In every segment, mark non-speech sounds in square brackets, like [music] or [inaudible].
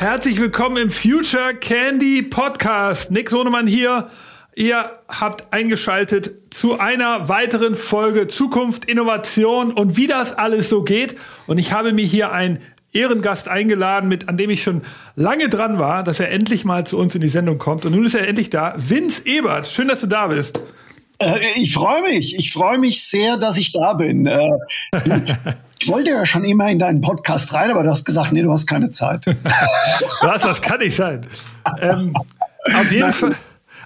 Herzlich willkommen im Future Candy Podcast. Nick Sonemann hier. Ihr habt eingeschaltet zu einer weiteren Folge Zukunft, Innovation und wie das alles so geht. Und ich habe mir hier einen Ehrengast eingeladen, mit, an dem ich schon lange dran war, dass er endlich mal zu uns in die Sendung kommt. Und nun ist er endlich da. Vince Ebert, schön, dass du da bist. Äh, ich freue mich. Ich freue mich sehr, dass ich da bin. Äh, [laughs] ich wollte ja schon immer in deinen Podcast rein, aber du hast gesagt, nee, du hast keine Zeit. [laughs] Was, das kann nicht sein. Ähm, auf jeden Nein. Fall.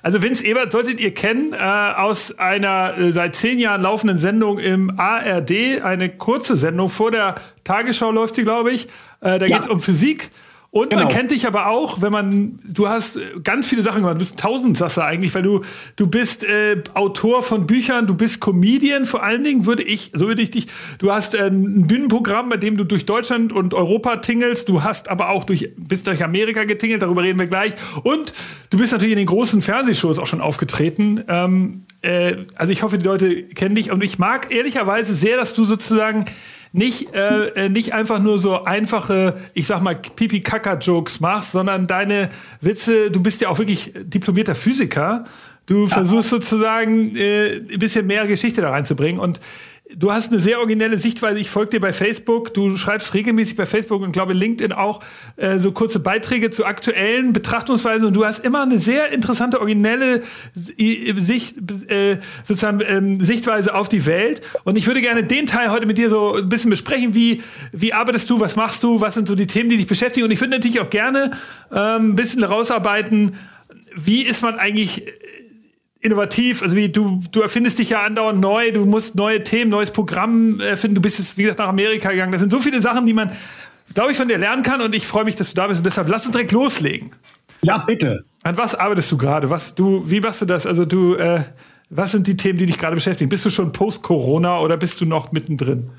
Also Vince Ebert solltet ihr kennen äh, aus einer äh, seit zehn Jahren laufenden Sendung im ARD, eine kurze Sendung vor der Tagesschau läuft sie, glaube ich. Äh, da ja. geht es um Physik. Und genau. man kennt dich aber auch, wenn man, du hast ganz viele Sachen gemacht, du bist ein Tausendsasser eigentlich, weil du, du bist äh, Autor von Büchern, du bist Comedian vor allen Dingen, würde ich, so würde ich dich, du hast äh, ein Bühnenprogramm, bei dem du durch Deutschland und Europa tingelst, du hast aber auch durch, bist durch Amerika getingelt, darüber reden wir gleich. Und du bist natürlich in den großen Fernsehshows auch schon aufgetreten. Ähm, äh, also ich hoffe, die Leute kennen dich und ich mag ehrlicherweise sehr, dass du sozusagen nicht, äh, äh, nicht einfach nur so einfache, ich sag mal, Pipi-Kaka-Jokes machst, sondern deine Witze, du bist ja auch wirklich diplomierter Physiker. Du versuchst sozusagen äh, ein bisschen mehr Geschichte da reinzubringen. Und du hast eine sehr originelle Sichtweise. Ich folge dir bei Facebook. Du schreibst regelmäßig bei Facebook und glaube LinkedIn auch äh, so kurze Beiträge zu aktuellen Betrachtungsweisen. Und du hast immer eine sehr interessante, originelle Sicht, äh, sozusagen ähm, Sichtweise auf die Welt. Und ich würde gerne den Teil heute mit dir so ein bisschen besprechen. Wie, wie arbeitest du? Was machst du? Was sind so die Themen, die dich beschäftigen? Und ich würde natürlich auch gerne ähm, ein bisschen rausarbeiten, wie ist man eigentlich innovativ. Also wie du, du erfindest dich ja andauernd neu, du musst neue Themen, neues Programm erfinden. Du bist jetzt, wie gesagt, nach Amerika gegangen. Das sind so viele Sachen, die man, glaube ich, von dir lernen kann. Und ich freue mich, dass du da bist. Und deshalb lass uns direkt loslegen. Ja, bitte. An was arbeitest du gerade? Was du, wie machst du das? Also du, äh, was sind die Themen, die dich gerade beschäftigen? Bist du schon post-Corona oder bist du noch mittendrin?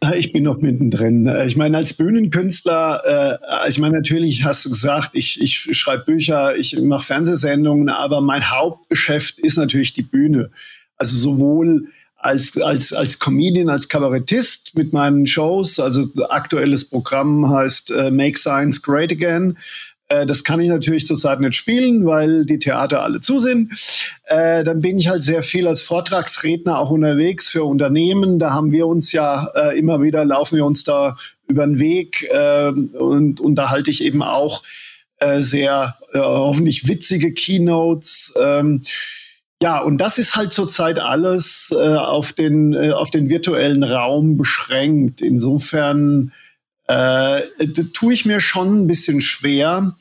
[laughs] Ich bin noch mittendrin. Äh, ich meine, als Bühnenkünstler, äh, ich meine, natürlich hast du gesagt, ich, ich schreibe Bücher, ich mache Fernsehsendungen, aber mein Hauptgeschäft ist natürlich die Bühne. Also sowohl als, als, als Comedian, als Kabarettist mit meinen Shows, also aktuelles Programm heißt äh, Make Science Great Again. Äh, das kann ich natürlich zurzeit nicht spielen, weil die Theater alle zu sind. Äh, dann bin ich halt sehr viel als Vortragsredner auch unterwegs für Unternehmen. Da haben wir uns ja äh, immer wieder, laufen wir uns da über den Weg äh, und, und da halte ich eben auch äh, sehr äh, hoffentlich witzige Keynotes. Ähm, ja, und das ist halt zurzeit alles äh, auf, den, äh, auf den virtuellen Raum beschränkt. Insofern äh, tue ich mir schon ein bisschen schwer,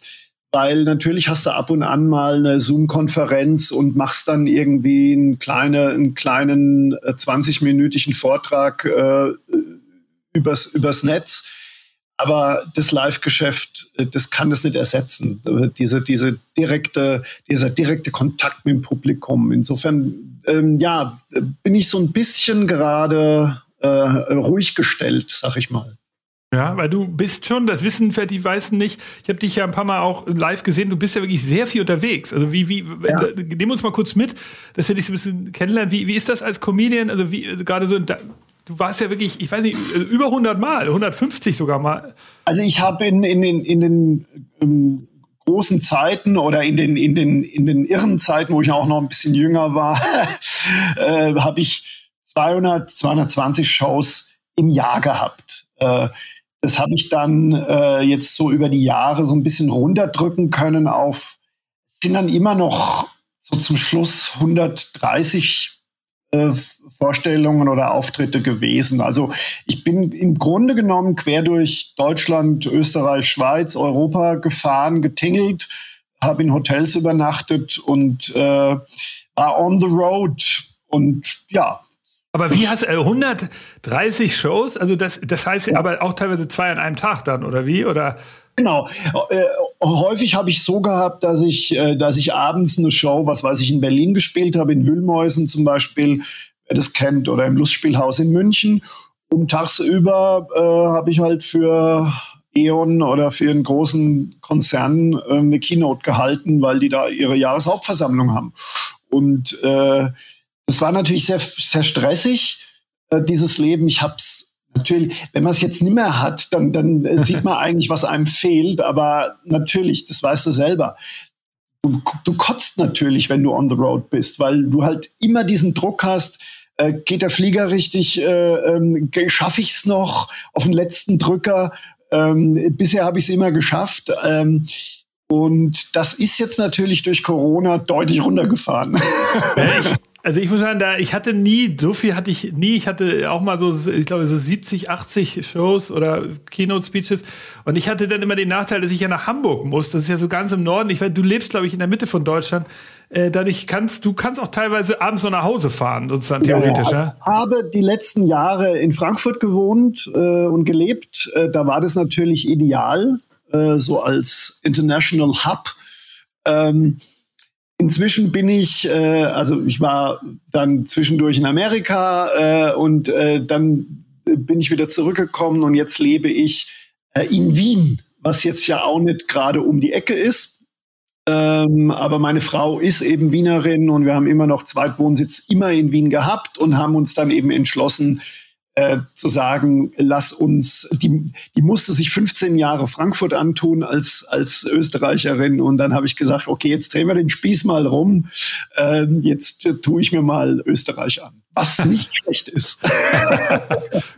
weil natürlich hast du ab und an mal eine Zoom-Konferenz und machst dann irgendwie einen, kleine, einen kleinen äh, 20-minütigen Vortrag äh, übers, übers Netz. Aber das Live-Geschäft, äh, das kann das nicht ersetzen. Diese, diese direkte, dieser direkte Kontakt mit dem Publikum. Insofern, ähm, ja, bin ich so ein bisschen gerade äh, ruhig gestellt, sag ich mal. Ja, weil du bist schon, das wissen die Weißen nicht. Ich habe dich ja ein paar Mal auch live gesehen. Du bist ja wirklich sehr viel unterwegs. Also wie, wie, ja. nimm uns mal kurz mit, dass wir dich so ein bisschen kennenlernen. Wie, wie ist das als Comedian? Also wie, also gerade so, da, du warst ja wirklich, ich weiß nicht, über 100 Mal, 150 sogar mal. Also ich habe in, in den, in den um, großen Zeiten oder in den, in den, in den irren Zeiten, wo ich auch noch ein bisschen jünger war, [laughs] äh, habe ich 200, 220 Shows im Jahr gehabt. Äh, das habe ich dann äh, jetzt so über die Jahre so ein bisschen runterdrücken können auf, sind dann immer noch so zum Schluss 130 äh, Vorstellungen oder Auftritte gewesen. Also ich bin im Grunde genommen quer durch Deutschland, Österreich, Schweiz, Europa gefahren, getingelt, habe in Hotels übernachtet und äh, war on the road. Und ja, aber wie hast du äh, 130 Shows? Also das, das heißt ja. aber auch teilweise zwei an einem Tag dann, oder wie? Oder? Genau. Äh, häufig habe ich so gehabt, dass ich, äh, dass ich abends eine Show, was weiß ich, in Berlin gespielt habe, in Wühlmäusen zum Beispiel, wer das kennt, oder im Lustspielhaus in München. Und tagsüber äh, habe ich halt für E.ON oder für einen großen Konzern äh, eine Keynote gehalten, weil die da ihre Jahreshauptversammlung haben. Und äh, es war natürlich sehr, sehr stressig, äh, dieses Leben. Ich habe es Natürlich, wenn man es jetzt nicht mehr hat, dann, dann [laughs] sieht man eigentlich, was einem fehlt. Aber natürlich, das weißt du selber. Du, du kotzt natürlich, wenn du on the road bist, weil du halt immer diesen Druck hast, äh, geht der Flieger richtig, äh, ähm, schaffe ich es noch auf den letzten Drücker. Ähm, bisher habe ich es immer geschafft. Ähm, und das ist jetzt natürlich durch Corona deutlich runtergefahren. Ich, also ich muss sagen, da ich hatte nie, so viel hatte ich nie. Ich hatte auch mal so, ich glaube, so 70, 80 Shows oder Keynote-Speeches. Und ich hatte dann immer den Nachteil, dass ich ja nach Hamburg muss. Das ist ja so ganz im Norden. Ich weiß, du lebst, glaube ich, in der Mitte von Deutschland. Äh, dadurch kannst du kannst auch teilweise abends noch nach Hause fahren, sozusagen theoretisch. Ja, Ich habe die letzten Jahre in Frankfurt gewohnt äh, und gelebt. Äh, da war das natürlich ideal, äh, so als International Hub. Ähm, Inzwischen bin ich, äh, also ich war dann zwischendurch in Amerika äh, und äh, dann bin ich wieder zurückgekommen und jetzt lebe ich äh, in Wien, was jetzt ja auch nicht gerade um die Ecke ist. Ähm, aber meine Frau ist eben Wienerin und wir haben immer noch Zweitwohnsitz immer in Wien gehabt und haben uns dann eben entschlossen, äh, zu sagen, lass uns, die, die musste sich 15 Jahre Frankfurt antun als, als Österreicherin und dann habe ich gesagt, okay, jetzt drehen wir den Spieß mal rum, ähm, jetzt äh, tue ich mir mal Österreich an, was [laughs] nicht schlecht ist.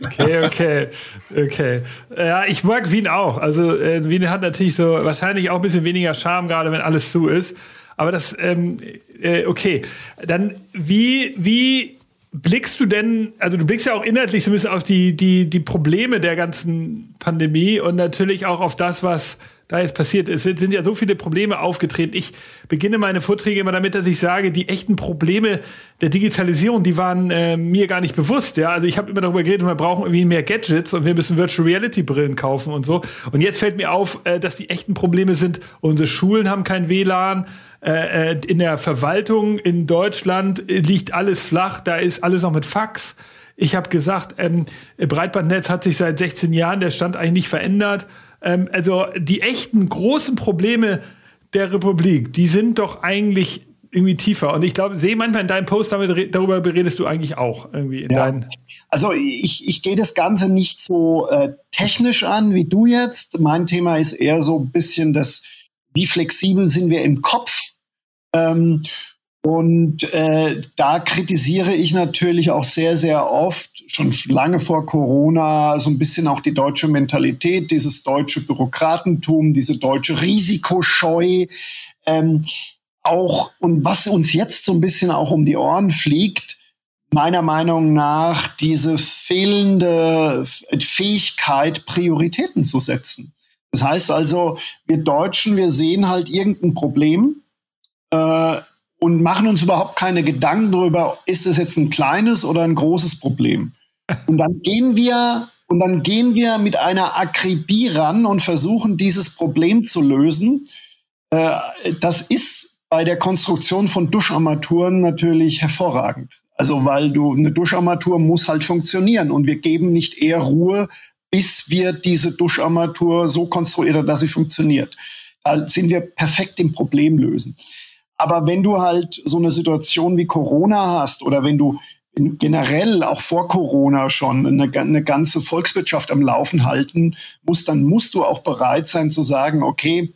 okay, okay, okay. Ja, ich mag Wien auch. Also äh, Wien hat natürlich so wahrscheinlich auch ein bisschen weniger Charme, gerade wenn alles zu ist. Aber das, ähm, äh, okay. Dann wie, wie blickst du denn, also du blickst ja auch inhaltlich so ein bisschen auf die, die, die Probleme der ganzen Pandemie und natürlich auch auf das, was da jetzt passiert ist. Es sind ja so viele Probleme aufgetreten. Ich beginne meine Vorträge immer damit, dass ich sage, die echten Probleme der Digitalisierung, die waren äh, mir gar nicht bewusst. Ja, also ich habe immer darüber geredet, wir brauchen irgendwie mehr Gadgets und wir müssen Virtual Reality Brillen kaufen und so. Und jetzt fällt mir auf, äh, dass die echten Probleme sind, unsere Schulen haben kein WLAN, äh, äh, in der Verwaltung in Deutschland liegt alles flach, da ist alles noch mit Fax. Ich habe gesagt, ähm, Breitbandnetz hat sich seit 16 Jahren der Stand eigentlich nicht verändert. Ähm, also die echten großen Probleme der Republik, die sind doch eigentlich irgendwie tiefer. Und ich glaube, sehe manchmal in deinem Post, damit, darüber beredest du eigentlich auch irgendwie in ja. Also ich, ich gehe das Ganze nicht so äh, technisch an wie du jetzt. Mein Thema ist eher so ein bisschen das, wie flexibel sind wir im Kopf ähm, und äh, da kritisiere ich natürlich auch sehr, sehr oft, schon lange vor Corona, so ein bisschen auch die deutsche Mentalität, dieses deutsche Bürokratentum, diese deutsche Risikoscheu. Ähm, auch, und was uns jetzt so ein bisschen auch um die Ohren fliegt, meiner Meinung nach diese fehlende Fähigkeit, Prioritäten zu setzen. Das heißt also, wir Deutschen, wir sehen halt irgendein Problem äh, und machen uns überhaupt keine Gedanken darüber, ist es jetzt ein kleines oder ein großes Problem. Und dann gehen wir und dann gehen wir mit einer Akribie ran und versuchen, dieses Problem zu lösen. Äh, das ist bei der Konstruktion von Duscharmaturen natürlich hervorragend. Also, weil du eine Duscharmatur muss halt funktionieren und wir geben nicht eher Ruhe, bis wir diese Duscharmatur so konstruieren, dass sie funktioniert. Da sind wir perfekt im Problem lösen. Aber wenn du halt so eine Situation wie Corona hast oder wenn du generell auch vor Corona schon eine, eine, ganze Volkswirtschaft am Laufen halten musst, dann musst du auch bereit sein zu sagen, okay,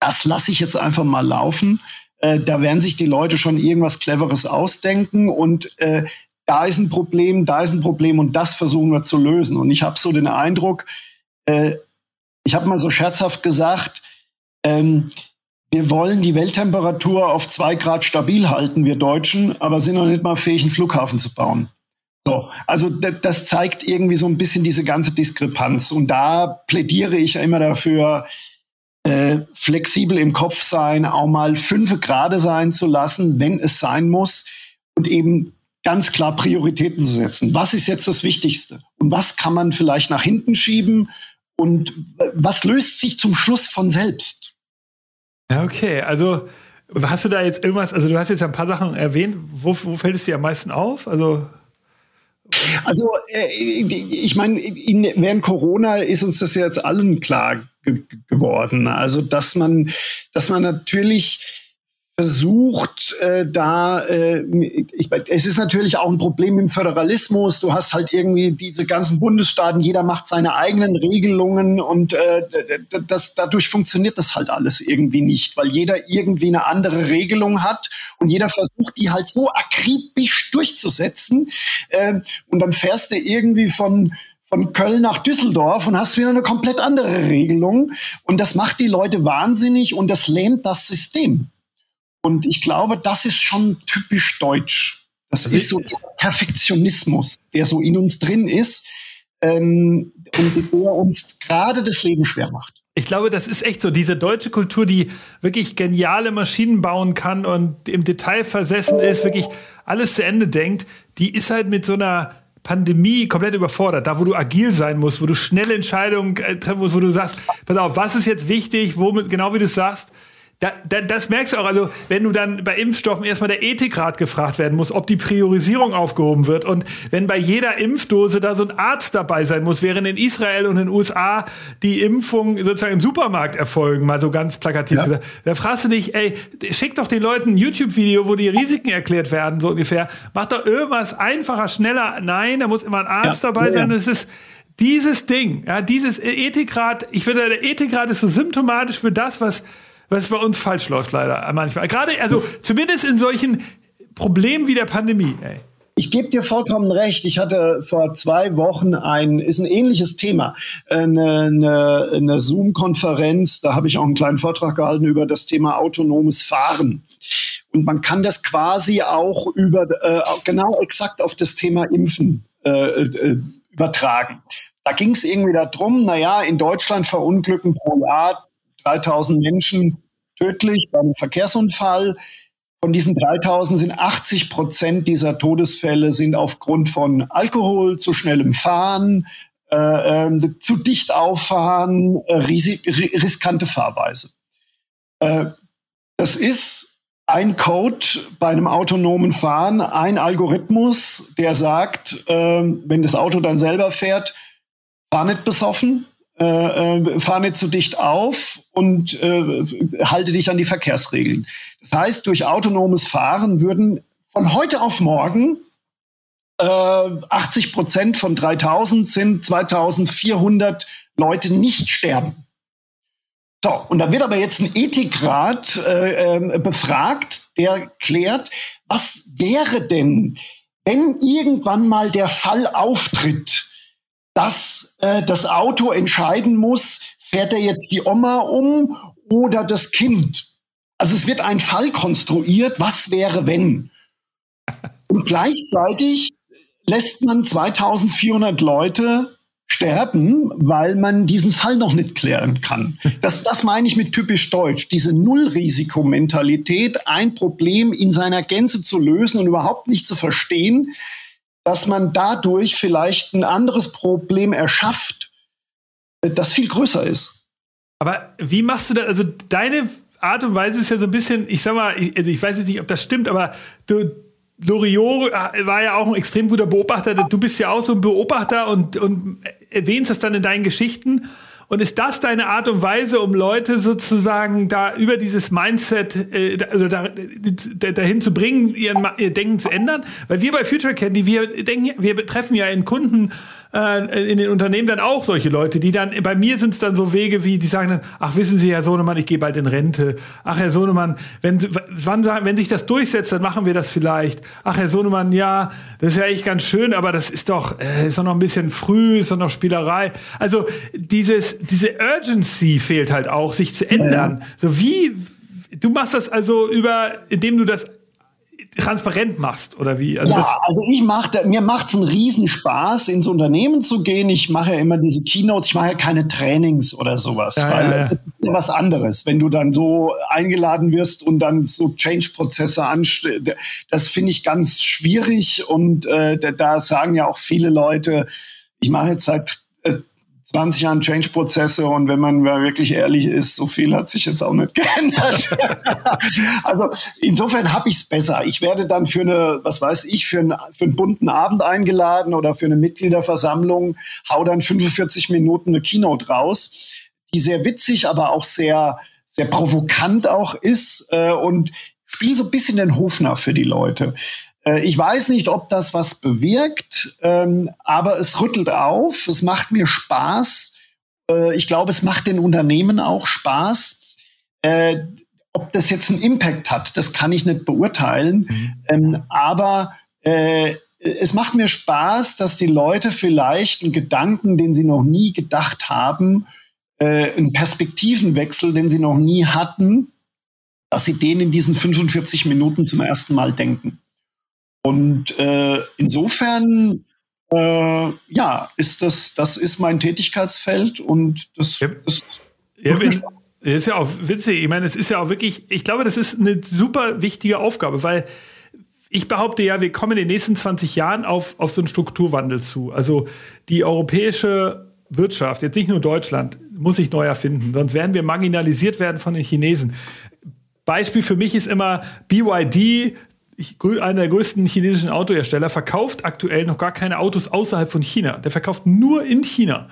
das lasse ich jetzt einfach mal laufen. Äh, da werden sich die Leute schon irgendwas Cleveres ausdenken und äh, da ist ein Problem, da ist ein Problem und das versuchen wir zu lösen. Und ich habe so den Eindruck, äh, ich habe mal so scherzhaft gesagt, ähm, wir wollen die Welttemperatur auf zwei Grad stabil halten, wir Deutschen, aber sind noch nicht mal fähig, einen Flughafen zu bauen. So, also das zeigt irgendwie so ein bisschen diese ganze Diskrepanz. Und da plädiere ich ja immer dafür, äh, flexibel im Kopf sein, auch mal fünf Grad sein zu lassen, wenn es sein muss, und eben ganz klar Prioritäten zu setzen. Was ist jetzt das Wichtigste? Und was kann man vielleicht nach hinten schieben? Und was löst sich zum Schluss von selbst? Ja, okay. Also hast du da jetzt irgendwas, also du hast jetzt ein paar Sachen erwähnt, wo, wo fällt es dir am meisten auf? Also also äh, ich meine, während Corona ist uns das jetzt allen klar ge geworden. Also dass man, dass man natürlich versucht, äh, da, äh, ich, es ist natürlich auch ein Problem im Föderalismus. Du hast halt irgendwie diese ganzen Bundesstaaten, jeder macht seine eigenen Regelungen und äh, das, dadurch funktioniert das halt alles irgendwie nicht, weil jeder irgendwie eine andere Regelung hat und jeder versucht, die halt so akribisch durchzusetzen. Äh, und dann fährst du irgendwie von von Köln nach Düsseldorf und hast wieder eine komplett andere Regelung. Und das macht die Leute wahnsinnig und das lähmt das System. Und ich glaube, das ist schon typisch deutsch. Das also ist so dieser Perfektionismus, der so in uns drin ist ähm, und der uns gerade das Leben schwer macht. Ich glaube, das ist echt so. Diese deutsche Kultur, die wirklich geniale Maschinen bauen kann und im Detail versessen ist, wirklich alles zu Ende denkt, die ist halt mit so einer Pandemie komplett überfordert. Da, wo du agil sein musst, wo du schnelle Entscheidungen äh, treffen musst, wo du sagst, pass auf, was ist jetzt wichtig, womit, genau wie du sagst, da, da, das merkst du auch, also wenn du dann bei Impfstoffen erstmal der Ethikrat gefragt werden muss, ob die Priorisierung aufgehoben wird und wenn bei jeder Impfdose da so ein Arzt dabei sein muss, während in Israel und in den USA die Impfungen sozusagen im Supermarkt erfolgen, mal so ganz plakativ ja. gesagt, da fragst du dich, ey, schick doch den Leuten ein YouTube-Video, wo die Risiken erklärt werden, so ungefähr. Mach doch irgendwas einfacher, schneller. Nein, da muss immer ein Arzt ja. dabei ja, sein. Das ist dieses Ding, ja, dieses Ethikrat, ich finde, der Ethikrat ist so symptomatisch für das, was was bei uns falsch läuft leider manchmal. Gerade, also zumindest in solchen Problemen wie der Pandemie. Ey. Ich gebe dir vollkommen recht. Ich hatte vor zwei Wochen ein, ist ein ähnliches Thema, eine, eine, eine Zoom-Konferenz. Da habe ich auch einen kleinen Vortrag gehalten über das Thema autonomes Fahren. Und man kann das quasi auch über, äh, genau exakt auf das Thema Impfen äh, äh, übertragen. Da ging es irgendwie darum, naja, in Deutschland verunglücken pro Jahr 3000 Menschen tödlich bei einem Verkehrsunfall. Von diesen 3000 sind 80 Prozent dieser Todesfälle sind aufgrund von Alkohol, zu schnellem Fahren, äh, äh, zu dicht auffahren, äh, riskante Fahrweise. Äh, das ist ein Code bei einem autonomen Fahren, ein Algorithmus, der sagt, äh, wenn das Auto dann selber fährt, fahr nicht besoffen, äh, äh, fahr nicht zu dicht auf und äh, halte dich an die Verkehrsregeln. Das heißt, durch autonomes Fahren würden von heute auf morgen äh, 80 Prozent von 3000 sind 2400 Leute nicht sterben. So, und da wird aber jetzt ein Ethikrat äh, äh, befragt, der klärt, was wäre denn, wenn irgendwann mal der Fall auftritt, dass äh, das Auto entscheiden muss, fährt er jetzt die Oma um oder das Kind. Also es wird ein Fall konstruiert, was wäre wenn. Und gleichzeitig lässt man 2400 Leute sterben, weil man diesen Fall noch nicht klären kann. Das, das meine ich mit typisch deutsch. Diese Nullrisikomentalität, ein Problem in seiner Gänze zu lösen und überhaupt nicht zu verstehen, dass man dadurch vielleicht ein anderes Problem erschafft, äh, das viel größer ist. Aber wie machst du das? Also deine Art und Weise ist ja so ein bisschen, ich sag mal, ich, also ich weiß jetzt nicht, ob das stimmt, aber du, Loriot äh, war ja auch ein extrem guter Beobachter. Du bist ja auch so ein Beobachter und, und erwähnst das dann in deinen Geschichten. Und ist das deine Art und Weise, um Leute sozusagen da über dieses Mindset äh, also da, da, dahin zu bringen, ihren, ihr Denken zu ändern? Weil wir bei Future Candy, wir denken, wir treffen ja in Kunden äh, in den Unternehmen dann auch solche Leute, die dann, bei mir sind es dann so Wege wie, die sagen dann, ach wissen Sie, Herr Sohnemann, ich gehe bald in Rente. Ach, Herr Sohnemann, wenn, wann, wenn sich das durchsetzt, dann machen wir das vielleicht. Ach, Herr Sohnemann, ja, das ist ja echt ganz schön, aber das ist doch, äh, ist doch noch ein bisschen früh, ist doch noch Spielerei. Also dieses, diese Urgency fehlt halt auch, sich zu ändern. Ja. So wie, du machst das also über, indem du das transparent machst oder wie? Also ja, also ich mache, mir macht es einen Riesenspaß, ins Unternehmen zu gehen. Ich mache ja immer diese Keynotes, ich mache ja keine Trainings oder sowas, ja, weil ja, das ist ja was anderes. Wenn du dann so eingeladen wirst und dann so Change-Prozesse anstellst, das finde ich ganz schwierig und äh, da sagen ja auch viele Leute, ich mache jetzt seit 20 Jahren Change-Prozesse und wenn man wirklich ehrlich ist, so viel hat sich jetzt auch nicht [laughs] geändert. also insofern habe ich es besser. Ich werde dann für eine, was weiß ich, für, ein, für einen bunten Abend eingeladen oder für eine Mitgliederversammlung, hau dann 45 Minuten eine Keynote raus, die sehr witzig, aber auch sehr, sehr provokant auch ist äh, und spiele so ein bisschen den Hofner für die Leute. Äh, ich weiß nicht, ob das was bewirkt, ähm, aber es rüttelt auf, es macht mir Spaß. Äh, ich glaube, es macht den Unternehmen auch Spaß. Äh, ob das jetzt einen Impact hat, das kann ich nicht beurteilen. Mhm. Ähm, aber äh, es macht mir Spaß, dass die Leute vielleicht einen Gedanken, den sie noch nie gedacht haben, einen Perspektivenwechsel, den sie noch nie hatten, dass sie den in diesen 45 Minuten zum ersten Mal denken. Und äh, insofern, äh, ja, ist das, das ist mein Tätigkeitsfeld und das, ja. das das ist ja auch witzig. Ich meine, es ist ja auch wirklich, ich glaube, das ist eine super wichtige Aufgabe, weil ich behaupte ja, wir kommen in den nächsten 20 Jahren auf, auf so einen Strukturwandel zu. Also die europäische Wirtschaft, jetzt nicht nur Deutschland, muss sich neu erfinden, sonst werden wir marginalisiert werden von den Chinesen. Beispiel für mich ist immer BYD, einer der größten chinesischen Autohersteller, verkauft aktuell noch gar keine Autos außerhalb von China. Der verkauft nur in China.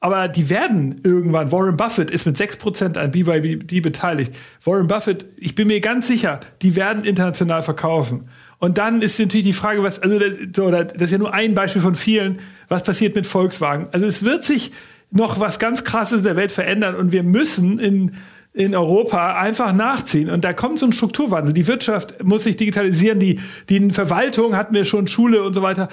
Aber die werden irgendwann, Warren Buffett ist mit 6% an BYD beteiligt. Warren Buffett, ich bin mir ganz sicher, die werden international verkaufen. Und dann ist natürlich die Frage, was, also das, so, das ist ja nur ein Beispiel von vielen, was passiert mit Volkswagen. Also es wird sich noch was ganz Krasses in der Welt verändern und wir müssen in, in Europa einfach nachziehen. Und da kommt so ein Strukturwandel. Die Wirtschaft muss sich digitalisieren, die, die Verwaltung hatten wir schon, Schule und so weiter.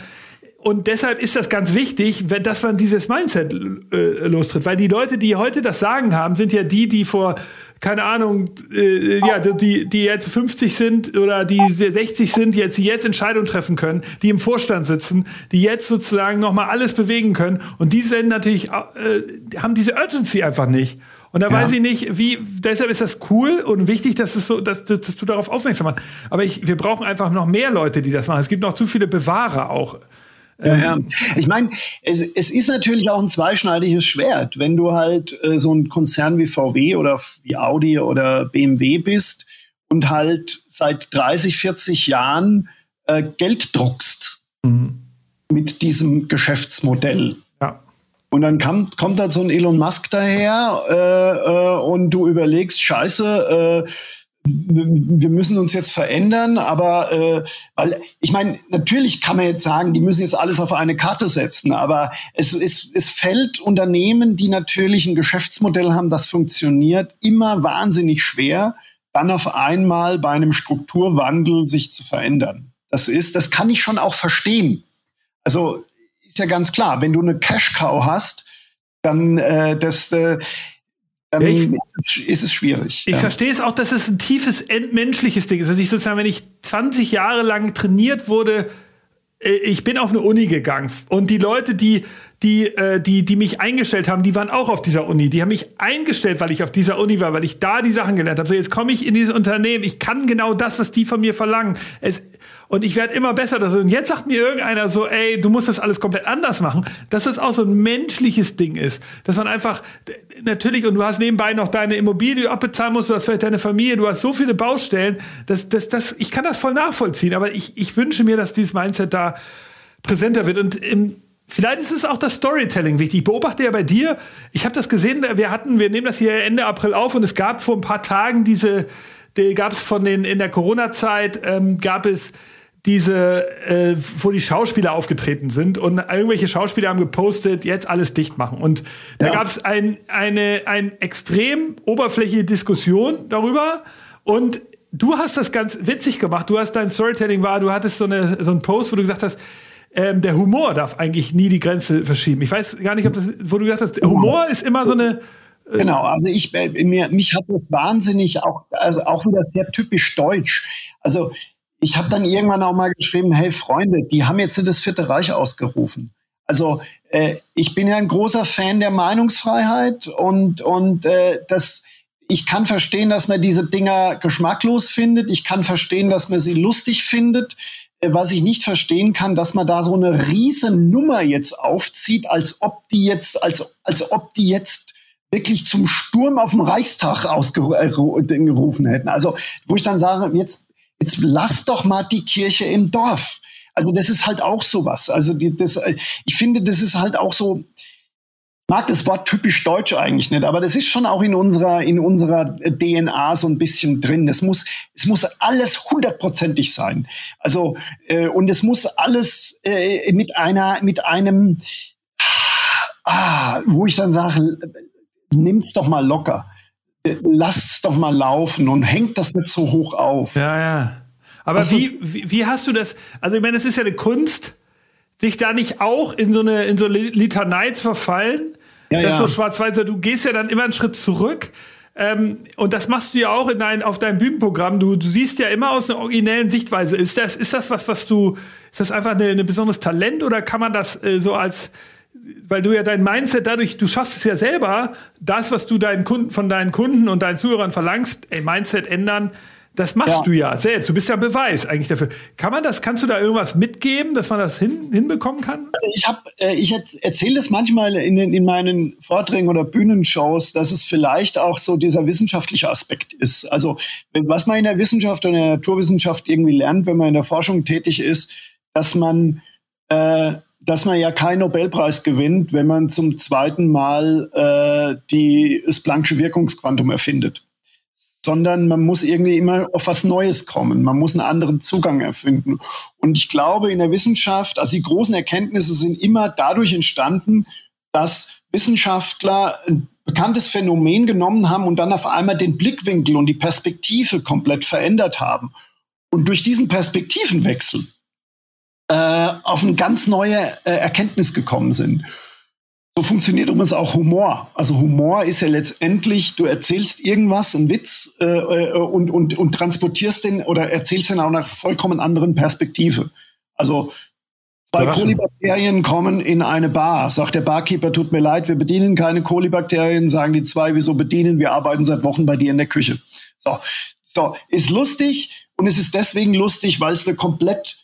Und deshalb ist das ganz wichtig, dass man dieses Mindset äh, lostritt. Weil die Leute, die heute das Sagen haben, sind ja die, die vor, keine Ahnung, äh, ja, die, die jetzt 50 sind oder die 60 sind, jetzt, die jetzt Entscheidungen treffen können, die im Vorstand sitzen, die jetzt sozusagen nochmal alles bewegen können. Und die sind natürlich, äh, haben diese Urgency einfach nicht. Und da ja. weiß ich nicht, wie, deshalb ist das cool und wichtig, dass, es so, dass, dass, dass du darauf aufmerksam machst. Aber ich, wir brauchen einfach noch mehr Leute, die das machen. Es gibt noch zu viele Bewahrer auch. Ja, ja. Ähm, ich meine, es, es, ist natürlich auch ein zweischneidiges Schwert. Wenn du halt äh, so ein Konzern wie VW oder wie Audi oder BMW bist und halt seit 30, 40 Jahren äh, Geld druckst mhm. mit diesem Geschäftsmodell. Und dann kommt, kommt da so ein Elon Musk daher äh, äh und du überlegst, scheiße, äh, wir müssen uns jetzt verändern, aber äh, weil ich meine, natürlich kann man jetzt sagen, die müssen jetzt alles auf eine Karte setzen, aber es, es, es fällt Unternehmen, die natürlich ein Geschäftsmodell haben, das funktioniert, immer wahnsinnig schwer, dann auf einmal bei einem Strukturwandel sich zu verändern. Das ist, das kann ich schon auch verstehen. Also ist ja ganz klar, wenn du eine Cash Cow hast, dann äh, das äh, ähm, ich, ist, es, ist, es, schwierig. Ich ja. verstehe es auch, dass es ein tiefes entmenschliches Ding ist. Dass ich sozusagen, wenn ich 20 Jahre lang trainiert wurde, äh, ich bin auf eine Uni gegangen und die Leute, die die, äh, die, die mich eingestellt haben, die waren auch auf dieser Uni. Die haben mich eingestellt, weil ich auf dieser Uni war, weil ich da die Sachen gelernt habe. So, jetzt komme ich in dieses Unternehmen. Ich kann genau das, was die von mir verlangen. Es, und ich werde immer besser. Und jetzt sagt mir irgendeiner so, ey, du musst das alles komplett anders machen. Dass das auch so ein menschliches Ding ist. Dass man einfach, natürlich, und du hast nebenbei noch deine Immobilie abbezahlen musst, du hast vielleicht deine Familie, du hast so viele Baustellen. Das, das, das, ich kann das voll nachvollziehen. Aber ich, ich wünsche mir, dass dieses Mindset da präsenter wird. Und im, Vielleicht ist es auch das Storytelling wichtig. Ich beobachte ja bei dir, ich habe das gesehen, wir hatten, wir nehmen das hier Ende April auf und es gab vor ein paar Tagen diese, die gab es von den, in der Corona-Zeit, ähm, gab es diese, äh, wo die Schauspieler aufgetreten sind und irgendwelche Schauspieler haben gepostet, jetzt alles dicht machen. Und da ja. gab es ein, eine ein extrem oberflächliche Diskussion darüber und du hast das ganz witzig gemacht. Du hast dein Storytelling war, du hattest so, eine, so einen Post, wo du gesagt hast, ähm, der Humor darf eigentlich nie die Grenze verschieben. Ich weiß gar nicht, ob das, wo du gesagt hast, der Humor ist immer so eine. Äh genau, also ich, äh, mir, mich hat das wahnsinnig auch, also auch wieder sehr typisch deutsch. Also ich habe dann irgendwann auch mal geschrieben, hey Freunde, die haben jetzt das Vierte Reich ausgerufen. Also äh, ich bin ja ein großer Fan der Meinungsfreiheit und, und äh, das, ich kann verstehen, dass man diese Dinger geschmacklos findet. Ich kann verstehen, dass man sie lustig findet. Äh, was ich nicht verstehen kann, dass man da so eine riesen Nummer jetzt aufzieht, als ob die jetzt, als, als ob die jetzt wirklich zum Sturm auf dem Reichstag ausgerufen hätten. Also, wo ich dann sage, jetzt, jetzt lass doch mal die Kirche im Dorf. Also, das ist halt auch sowas. Also, die, das, ich finde, das ist halt auch so, mag das Wort typisch deutsch eigentlich nicht, aber das ist schon auch in unserer, in unserer DNA so ein bisschen drin. Es muss, es muss alles hundertprozentig sein. Also, äh, und es muss alles äh, mit einer, mit einem, ah, wo ich dann sage, nimm's doch mal locker. Lasst's doch mal laufen und hängt das nicht so hoch auf. Ja, ja. Aber also, wie, wie, wie hast du das? Also, ich meine, es ist ja eine Kunst, dich da nicht auch in so eine, in so Litanei zu verfallen. Ja, das ja. so schwarz-weiß, du gehst ja dann immer einen Schritt zurück. Ähm, und das machst du ja auch in dein, auf deinem Bühnenprogramm. Du, du siehst ja immer aus einer originellen Sichtweise. Ist das, ist das was, was du, ist das einfach ein eine besonderes Talent oder kann man das äh, so als, weil du ja dein Mindset dadurch, du schaffst es ja selber, das, was du deinen Kunden, von deinen Kunden und deinen Zuhörern verlangst, ey, Mindset ändern, das machst ja. du ja selbst. Du bist ja Beweis eigentlich dafür. Kann man das, kannst du da irgendwas mitgeben, dass man das hin, hinbekommen kann? Also ich habe, äh, ich erzähle es manchmal in, in meinen Vorträgen oder Bühnenshows, dass es vielleicht auch so dieser wissenschaftliche Aspekt ist. Also was man in der Wissenschaft und in der Naturwissenschaft irgendwie lernt, wenn man in der Forschung tätig ist, dass man äh, dass man ja keinen Nobelpreis gewinnt, wenn man zum zweiten Mal äh, die, das Planck'sche Wirkungsquantum erfindet sondern man muss irgendwie immer auf was Neues kommen. Man muss einen anderen Zugang erfinden. Und ich glaube, in der Wissenschaft, also die großen Erkenntnisse sind immer dadurch entstanden, dass Wissenschaftler ein bekanntes Phänomen genommen haben und dann auf einmal den Blickwinkel und die Perspektive komplett verändert haben. Und durch diesen Perspektivenwechsel äh, auf eine ganz neue äh, Erkenntnis gekommen sind. So funktioniert übrigens auch Humor. Also Humor ist ja letztendlich, du erzählst irgendwas, einen Witz äh, äh, und, und, und transportierst den oder erzählst den auch nach vollkommen anderen Perspektive. Also zwei Kolibakterien kommen in eine Bar. Sagt der Barkeeper, tut mir leid, wir bedienen keine Kolibakterien. Sagen die zwei, wieso bedienen? Wir arbeiten seit Wochen bei dir in der Küche. So, so ist lustig und es ist deswegen lustig, weil es eine komplett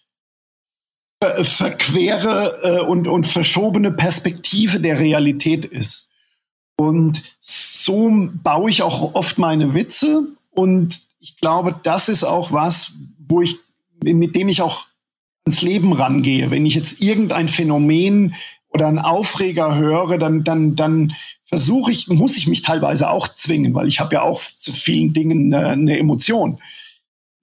ver verquere äh, und, und verschobene Perspektive der Realität ist. Und so baue ich auch oft meine Witze. Und ich glaube, das ist auch was, wo ich, mit dem ich auch ans Leben rangehe. Wenn ich jetzt irgendein Phänomen oder einen Aufreger höre, dann, dann, dann versuche ich, muss ich mich teilweise auch zwingen, weil ich habe ja auch zu vielen Dingen eine, eine Emotion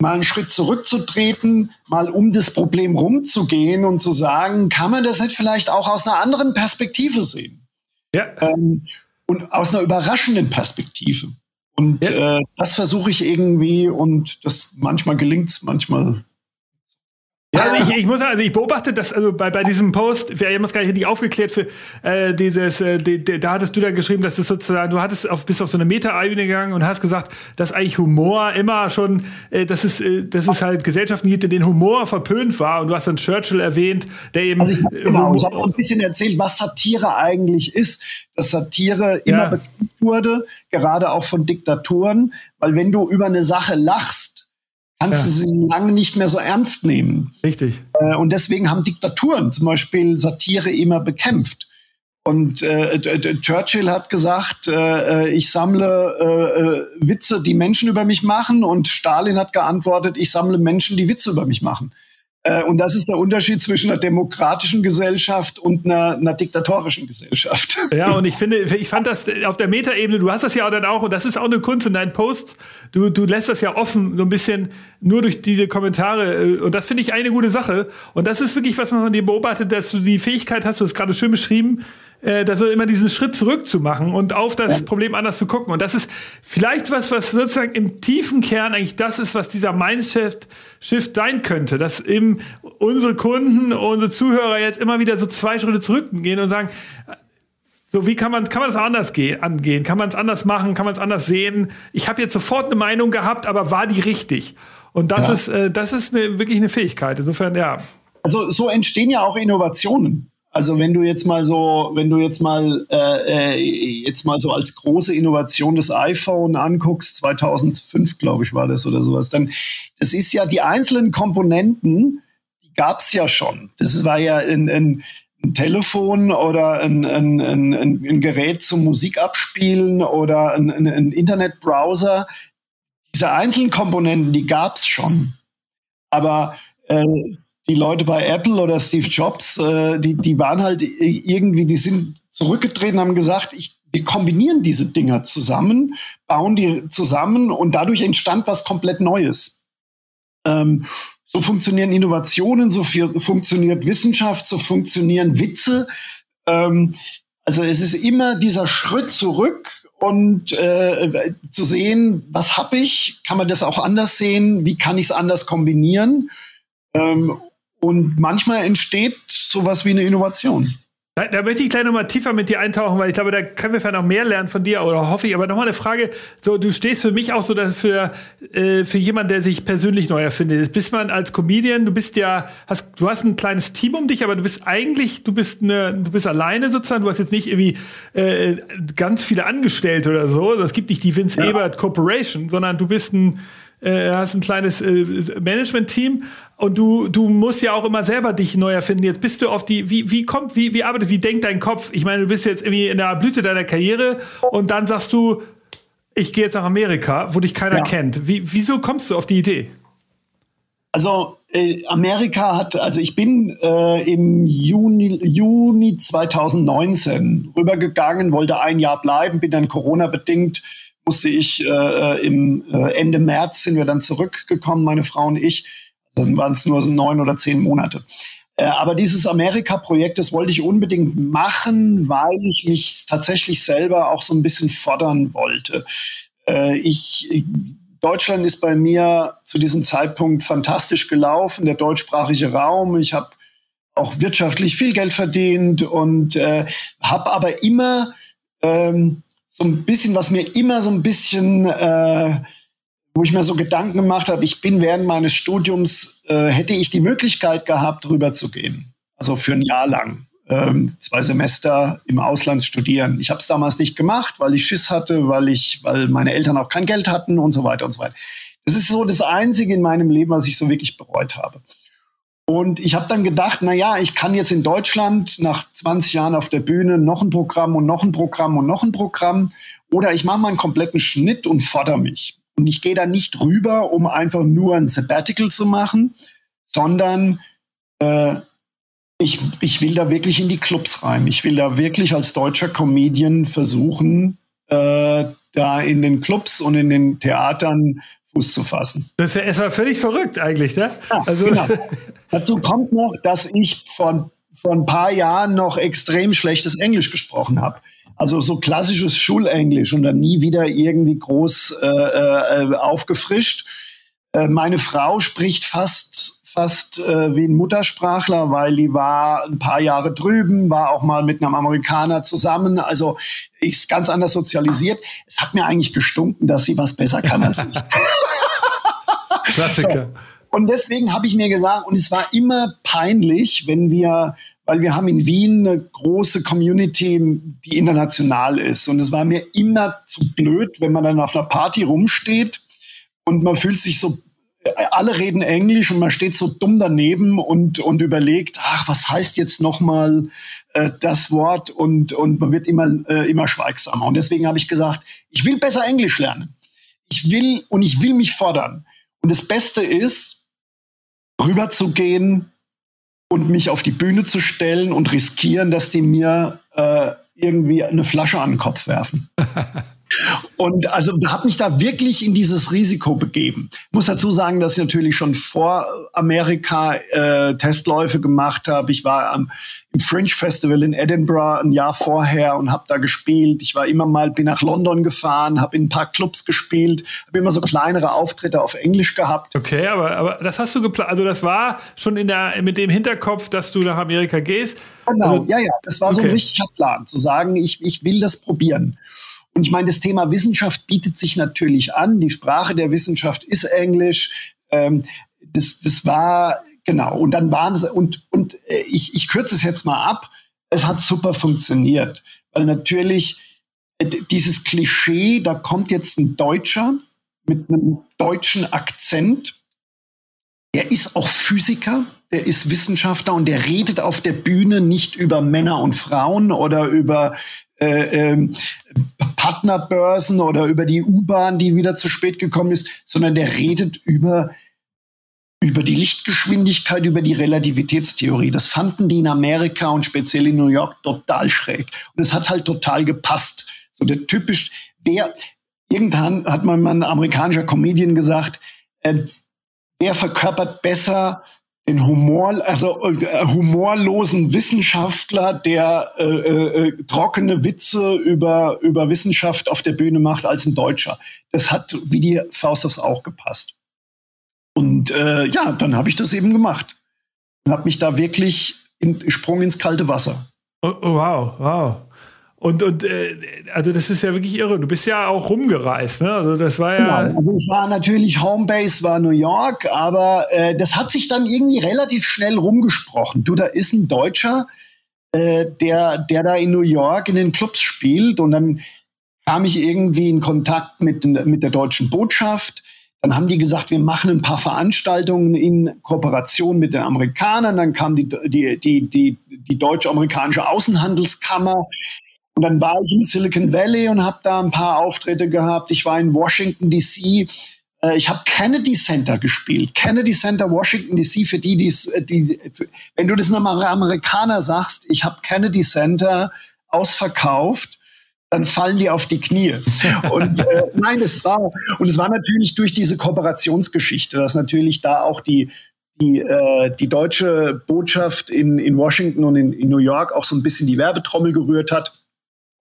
mal einen Schritt zurückzutreten, mal um das Problem rumzugehen und zu sagen, kann man das nicht vielleicht auch aus einer anderen Perspektive sehen? Ja. Ähm, und aus einer überraschenden Perspektive. Und ja. äh, das versuche ich irgendwie und das manchmal gelingt es, manchmal ja, also ich, ich muss also ich beobachte das, also bei, bei diesem Post, wir haben es gar nicht aufgeklärt für äh, dieses, äh, die, die, da hattest du dann geschrieben, dass es sozusagen, du hattest auf, bist auf so eine Meta-Ebene gegangen und hast gesagt, dass eigentlich Humor immer schon, äh, dass, es, äh, dass es halt Gesellschaften gibt, in denen Humor verpönt war und du hast dann Churchill erwähnt, der eben. Also ich, genau, ich habe so ein bisschen erzählt, was Satire eigentlich ist, dass Satire immer ja. bekannt wurde, gerade auch von Diktaturen, weil wenn du über eine Sache lachst, kannst ja. du sie lange nicht mehr so ernst nehmen. Richtig. Äh, und deswegen haben Diktaturen zum Beispiel Satire immer bekämpft. Und äh, Churchill hat gesagt, äh, äh ich sammle äh, äh, Witze, die Menschen über mich machen. Und Stalin hat geantwortet, ich sammle Menschen, die Witze über mich machen. Äh, und das ist der Unterschied zwischen einer demokratischen Gesellschaft und einer, einer, diktatorischen Gesellschaft. Ja, und ich [laughs] finde, ich fand das auf der Metaebene, du hast das ja dann auch, und das ist auch eine Kunst in deinen Posts, du, du lässt das ja offen, so ein bisschen nur durch diese Kommentare. Äh, und das finde ich eine gute Sache. Und das ist wirklich, was man von dir beobachtet, dass du die Fähigkeit hast, du hast gerade schön beschrieben, äh, da so immer diesen Schritt zurück zu machen und auf das. Problem anders zu gucken. Und das ist vielleicht was, was sozusagen im tiefen Kern eigentlich das ist, was dieser Mindset-Shift sein könnte, dass eben unsere Kunden, unsere Zuhörer jetzt immer wieder so zwei Schritte zurückgehen und sagen, so, wie kann man, kann man das anders gehen, angehen? Kann man es anders machen? Kann man es anders sehen? Ich habe jetzt sofort eine Meinung gehabt, aber war die richtig? Und das ja. ist, äh, das ist eine, wirklich eine Fähigkeit. Insofern, ja. Also so entstehen ja auch Innovationen. Also wenn du jetzt mal so, wenn du jetzt mal äh, äh jetzt mal so als große Innovation das iPhone anguckst, 2005 glaube ich war das oder sowas, dann das ist ja die einzelnen Komponenten, die gab es ja schon. Das war ja ein, ein, ein Telefon oder ein, ein, Gerät zum Musik abspielen oder ein Internetbrowser. Diese einzelnen Komponenten, die gab es schon. Aber äh, die Leute bei Apple oder Steve Jobs, äh, die, die waren halt irgendwie, die sind zurückgetreten, haben gesagt, ich, wir kombinieren diese Dinger zusammen, bauen die zusammen und dadurch entstand was komplett Neues. Ähm, so funktionieren Innovationen, so funktioniert Wissenschaft, so funktionieren Witze. Ähm, also es ist immer dieser Schritt zurück und äh, zu sehen, was habe ich, kann man das auch anders sehen, wie kann ich es anders kombinieren. Ähm, und manchmal entsteht sowas wie eine Innovation. Da, da, möchte ich gleich nochmal tiefer mit dir eintauchen, weil ich glaube, da können wir vielleicht noch mehr lernen von dir oder hoffe ich. Aber nochmal eine Frage: So, du stehst für mich auch so für, äh, für jemanden, der sich persönlich neu erfindet. Bist man als Comedian, du bist ja, hast, du hast ein kleines Team um dich, aber du bist eigentlich, du bist eine, du bist alleine sozusagen. Du hast jetzt nicht irgendwie äh, ganz viele Angestellte oder so. Es gibt nicht die Vince ja. Ebert Corporation, sondern du bist ein äh, hast ein kleines äh, Management-Team und du, du musst ja auch immer selber dich neu erfinden. Jetzt bist du auf die, wie, wie kommt, wie, wie arbeitet, wie denkt dein Kopf? Ich meine, du bist jetzt irgendwie in der Blüte deiner Karriere und dann sagst du, ich gehe jetzt nach Amerika, wo dich keiner ja. kennt. Wie, wieso kommst du auf die Idee? Also äh, Amerika hat, also ich bin äh, im Juni, Juni 2019 rübergegangen, wollte ein Jahr bleiben, bin dann Corona bedingt musste ich äh, äh, im äh, Ende März sind wir dann zurückgekommen, meine Frau und ich. Dann waren es nur so neun oder zehn Monate. Äh, aber dieses Amerika-Projekt, das wollte ich unbedingt machen, weil ich mich tatsächlich selber auch so ein bisschen fordern wollte. Äh, ich, Deutschland ist bei mir zu diesem Zeitpunkt fantastisch gelaufen, der deutschsprachige Raum. Ich habe auch wirtschaftlich viel Geld verdient und äh, habe aber immer ähm, so ein bisschen, was mir immer so ein bisschen, äh, wo ich mir so Gedanken gemacht habe, ich bin während meines Studiums, äh, hätte ich die Möglichkeit gehabt, rüber zu gehen. Also für ein Jahr lang. Ähm, zwei Semester im Ausland studieren. Ich habe es damals nicht gemacht, weil ich Schiss hatte, weil ich, weil meine Eltern auch kein Geld hatten und so weiter und so weiter. Das ist so das Einzige in meinem Leben, was ich so wirklich bereut habe. Und ich habe dann gedacht, na ja, ich kann jetzt in Deutschland nach 20 Jahren auf der Bühne noch ein Programm und noch ein Programm und noch ein Programm. Oder ich mache mal einen kompletten Schnitt und fordere mich. Und ich gehe da nicht rüber, um einfach nur ein Sabbatical zu machen, sondern äh, ich, ich will da wirklich in die Clubs rein. Ich will da wirklich als deutscher Comedian versuchen, äh, da in den Clubs und in den Theatern Fuß zu fassen. Das ist ja erstmal völlig verrückt eigentlich, ne? Ja, also genau. [laughs] Dazu kommt noch, dass ich vor, vor ein paar Jahren noch extrem schlechtes Englisch gesprochen habe. Also so klassisches Schulenglisch und dann nie wieder irgendwie groß äh, äh, aufgefrischt. Äh, meine Frau spricht fast fast äh, wie ein Muttersprachler, weil die war ein paar Jahre drüben, war auch mal mit einem Amerikaner zusammen. Also ist ganz anders sozialisiert. Es hat mir eigentlich gestunken, dass sie was besser kann als ich. [laughs] Klassiker. So. Und deswegen habe ich mir gesagt, und es war immer peinlich, wenn wir weil wir haben in Wien eine große Community, die international ist. Und es war mir immer zu blöd, wenn man dann auf einer Party rumsteht und man fühlt sich so alle reden Englisch und man steht so dumm daneben und, und überlegt, ach, was heißt jetzt nochmal äh, das Wort und, und man wird immer, äh, immer schweigsamer. Und deswegen habe ich gesagt, ich will besser Englisch lernen. Ich will und ich will mich fordern. Und das Beste ist, rüberzugehen und mich auf die Bühne zu stellen und riskieren, dass die mir äh, irgendwie eine Flasche an den Kopf werfen. [laughs] Und also habe mich da wirklich in dieses Risiko begeben. Ich muss dazu sagen, dass ich natürlich schon vor Amerika äh, Testläufe gemacht habe. Ich war am, im Fringe Festival in Edinburgh ein Jahr vorher und habe da gespielt. Ich war immer mal, bin nach London gefahren, habe in ein paar Clubs gespielt, habe immer so kleinere Auftritte auf Englisch gehabt. Okay, aber, aber das hast du geplant. Also das war schon in der, mit dem Hinterkopf, dass du nach Amerika gehst. Genau, also, ja, ja. Das war okay. so ein richtiger Plan, zu sagen, ich, ich will das probieren. Und ich meine, das Thema Wissenschaft bietet sich natürlich an. Die Sprache der Wissenschaft ist Englisch. Ähm, das, das war, genau. Und dann waren es, und, und äh, ich, ich kürze es jetzt mal ab. Es hat super funktioniert. Weil natürlich äh, dieses Klischee, da kommt jetzt ein Deutscher mit einem deutschen Akzent. Der ist auch Physiker, der ist Wissenschaftler und der redet auf der Bühne nicht über Männer und Frauen oder über äh, ähm, Partnerbörsen oder über die U-Bahn, die wieder zu spät gekommen ist, sondern der redet über über die Lichtgeschwindigkeit, über die Relativitätstheorie. Das fanden die in Amerika und speziell in New York total schräg. Und es hat halt total gepasst. So der typisch, wer, irgendwann hat mal ein amerikanischer Comedian gesagt, äh, wer verkörpert besser den Humor, also äh, humorlosen Wissenschaftler, der äh, äh, äh, trockene Witze über, über Wissenschaft auf der Bühne macht, als ein Deutscher. Das hat wie die Faust aufs Auge gepasst. Und äh, ja, dann habe ich das eben gemacht. Und habe mich da wirklich in, sprung ins kalte Wasser. Oh, oh, wow, wow. Und, und äh, also das ist ja wirklich irre. Du bist ja auch rumgereist, ne? Also das war ja. Genau. Also ich war natürlich Homebase war New York, aber äh, das hat sich dann irgendwie relativ schnell rumgesprochen. Du, da ist ein Deutscher, äh, der, der da in New York in den Clubs spielt und dann kam ich irgendwie in Kontakt mit, mit der deutschen Botschaft. Dann haben die gesagt, wir machen ein paar Veranstaltungen in Kooperation mit den Amerikanern. Dann kam die, die, die, die, die deutsch-amerikanische Außenhandelskammer. Und dann war ich in Silicon Valley und habe da ein paar Auftritte gehabt. Ich war in Washington, D.C. Äh, ich habe Kennedy Center gespielt. Kennedy Center, Washington, D.C. Für die, die's, die, für, wenn du das einem Amerikaner sagst, ich habe Kennedy Center ausverkauft dann fallen die auf die Knie. [laughs] Und äh, nein, es war und es war natürlich durch diese Kooperationsgeschichte, dass natürlich da auch die die, äh, die deutsche Botschaft in, in Washington und in, in New York auch so ein bisschen die Werbetrommel gerührt hat.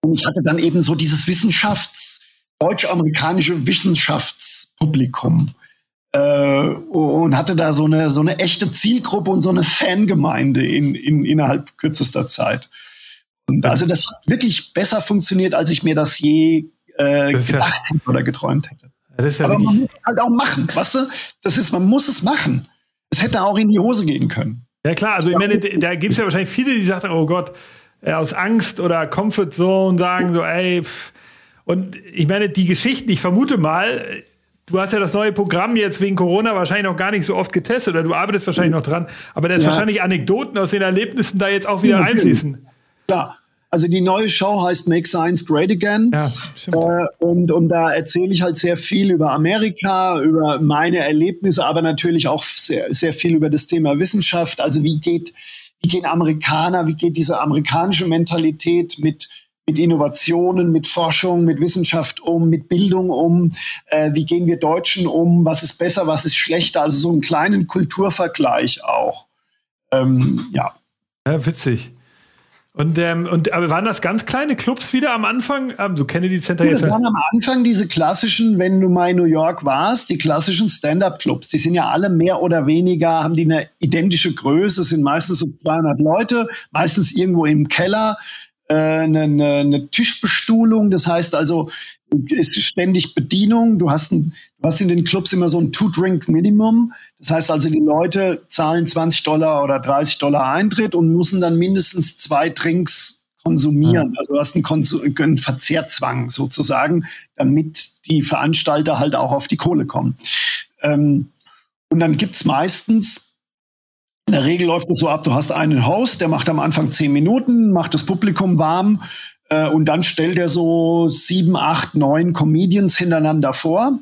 Und ich hatte dann eben so dieses Wissenschafts, deutsch-amerikanische Wissenschaftspublikum äh, und hatte da so eine, so eine echte Zielgruppe und so eine Fangemeinde in, in, innerhalb kürzester Zeit. Und also das hat wirklich besser funktioniert, als ich mir das je äh, das gedacht ja, oder geträumt hätte. Ja Aber man muss es halt auch machen, weißt du? Das ist, man muss es machen. Es hätte auch in die Hose gehen können. Ja klar, also ich meine, da gibt es ja wahrscheinlich viele, die sagen, oh Gott, aus Angst oder Comfort Zone sagen so, ey, pff. und ich meine, die Geschichten, ich vermute mal, du hast ja das neue Programm jetzt wegen Corona wahrscheinlich noch gar nicht so oft getestet oder du arbeitest wahrscheinlich noch dran, aber da ist ja. wahrscheinlich Anekdoten aus den Erlebnissen da jetzt auch wieder einfließen. Klar. Also die neue Show heißt Make Science Great Again. Ja, äh, und, und da erzähle ich halt sehr viel über Amerika, über meine Erlebnisse, aber natürlich auch sehr, sehr viel über das Thema Wissenschaft. Also wie geht, wie gehen Amerikaner, wie geht diese amerikanische Mentalität mit, mit Innovationen, mit Forschung, mit Wissenschaft um, mit Bildung um, äh, wie gehen wir Deutschen um, was ist besser, was ist schlechter, also so einen kleinen Kulturvergleich auch. Ähm, ja. Ja, witzig. Und, ähm, und aber waren das ganz kleine Clubs wieder am Anfang? Ähm, du Kennedy Center ja, jetzt. Das waren am Anfang diese klassischen, wenn du mal in New York warst, die klassischen Stand-up-Clubs. Die sind ja alle mehr oder weniger, haben die eine identische Größe, sind meistens so 200 Leute, meistens irgendwo im Keller. Äh, eine, eine Tischbestuhlung, das heißt also, ist ständig Bedienung. Du hast, ein, du hast in den Clubs immer so ein Two-Drink-Minimum. Das heißt also, die Leute zahlen 20 Dollar oder 30 Dollar Eintritt und müssen dann mindestens zwei Drinks konsumieren. Also du hast einen, Konsum einen Verzehrzwang sozusagen, damit die Veranstalter halt auch auf die Kohle kommen. Ähm, und dann gibt es meistens in der Regel läuft es so ab, du hast einen Host, der macht am Anfang zehn Minuten, macht das Publikum warm äh, und dann stellt er so sieben, acht, neun Comedians hintereinander vor,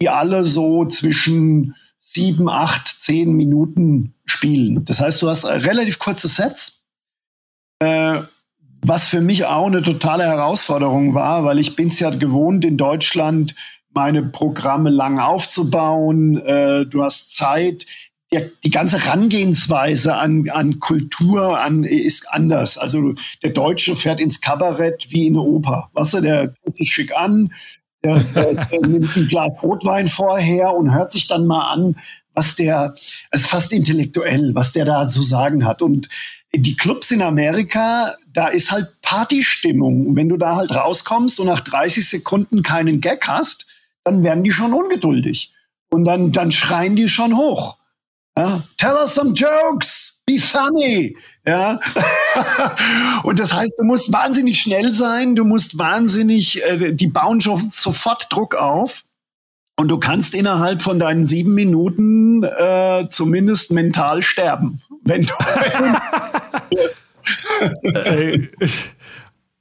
die alle so zwischen sieben, acht, zehn Minuten spielen. Das heißt, du hast relativ kurze Sets, äh, was für mich auch eine totale Herausforderung war, weil ich bin es ja gewohnt in Deutschland, meine Programme lang aufzubauen. Äh, du hast Zeit. Der, die ganze Herangehensweise an, an Kultur an, ist anders. Also der Deutsche fährt ins Kabarett wie in eine Oper. Weißt du, der zieht sich schick an, der, der, nimmt ein Glas Rotwein vorher und hört sich dann mal an, was der, es ist fast intellektuell, was der da zu sagen hat. Und die Clubs in Amerika, da ist halt Partystimmung. Wenn du da halt rauskommst und nach 30 Sekunden keinen Gag hast, dann werden die schon ungeduldig. Und dann, dann schreien die schon hoch. Ja, Tell us some jokes, be funny. Ja. [laughs] und das heißt, du musst wahnsinnig schnell sein, du musst wahnsinnig, äh, die bauen schon sofort Druck auf. Und du kannst innerhalb von deinen sieben Minuten äh, zumindest mental sterben. Wenn du.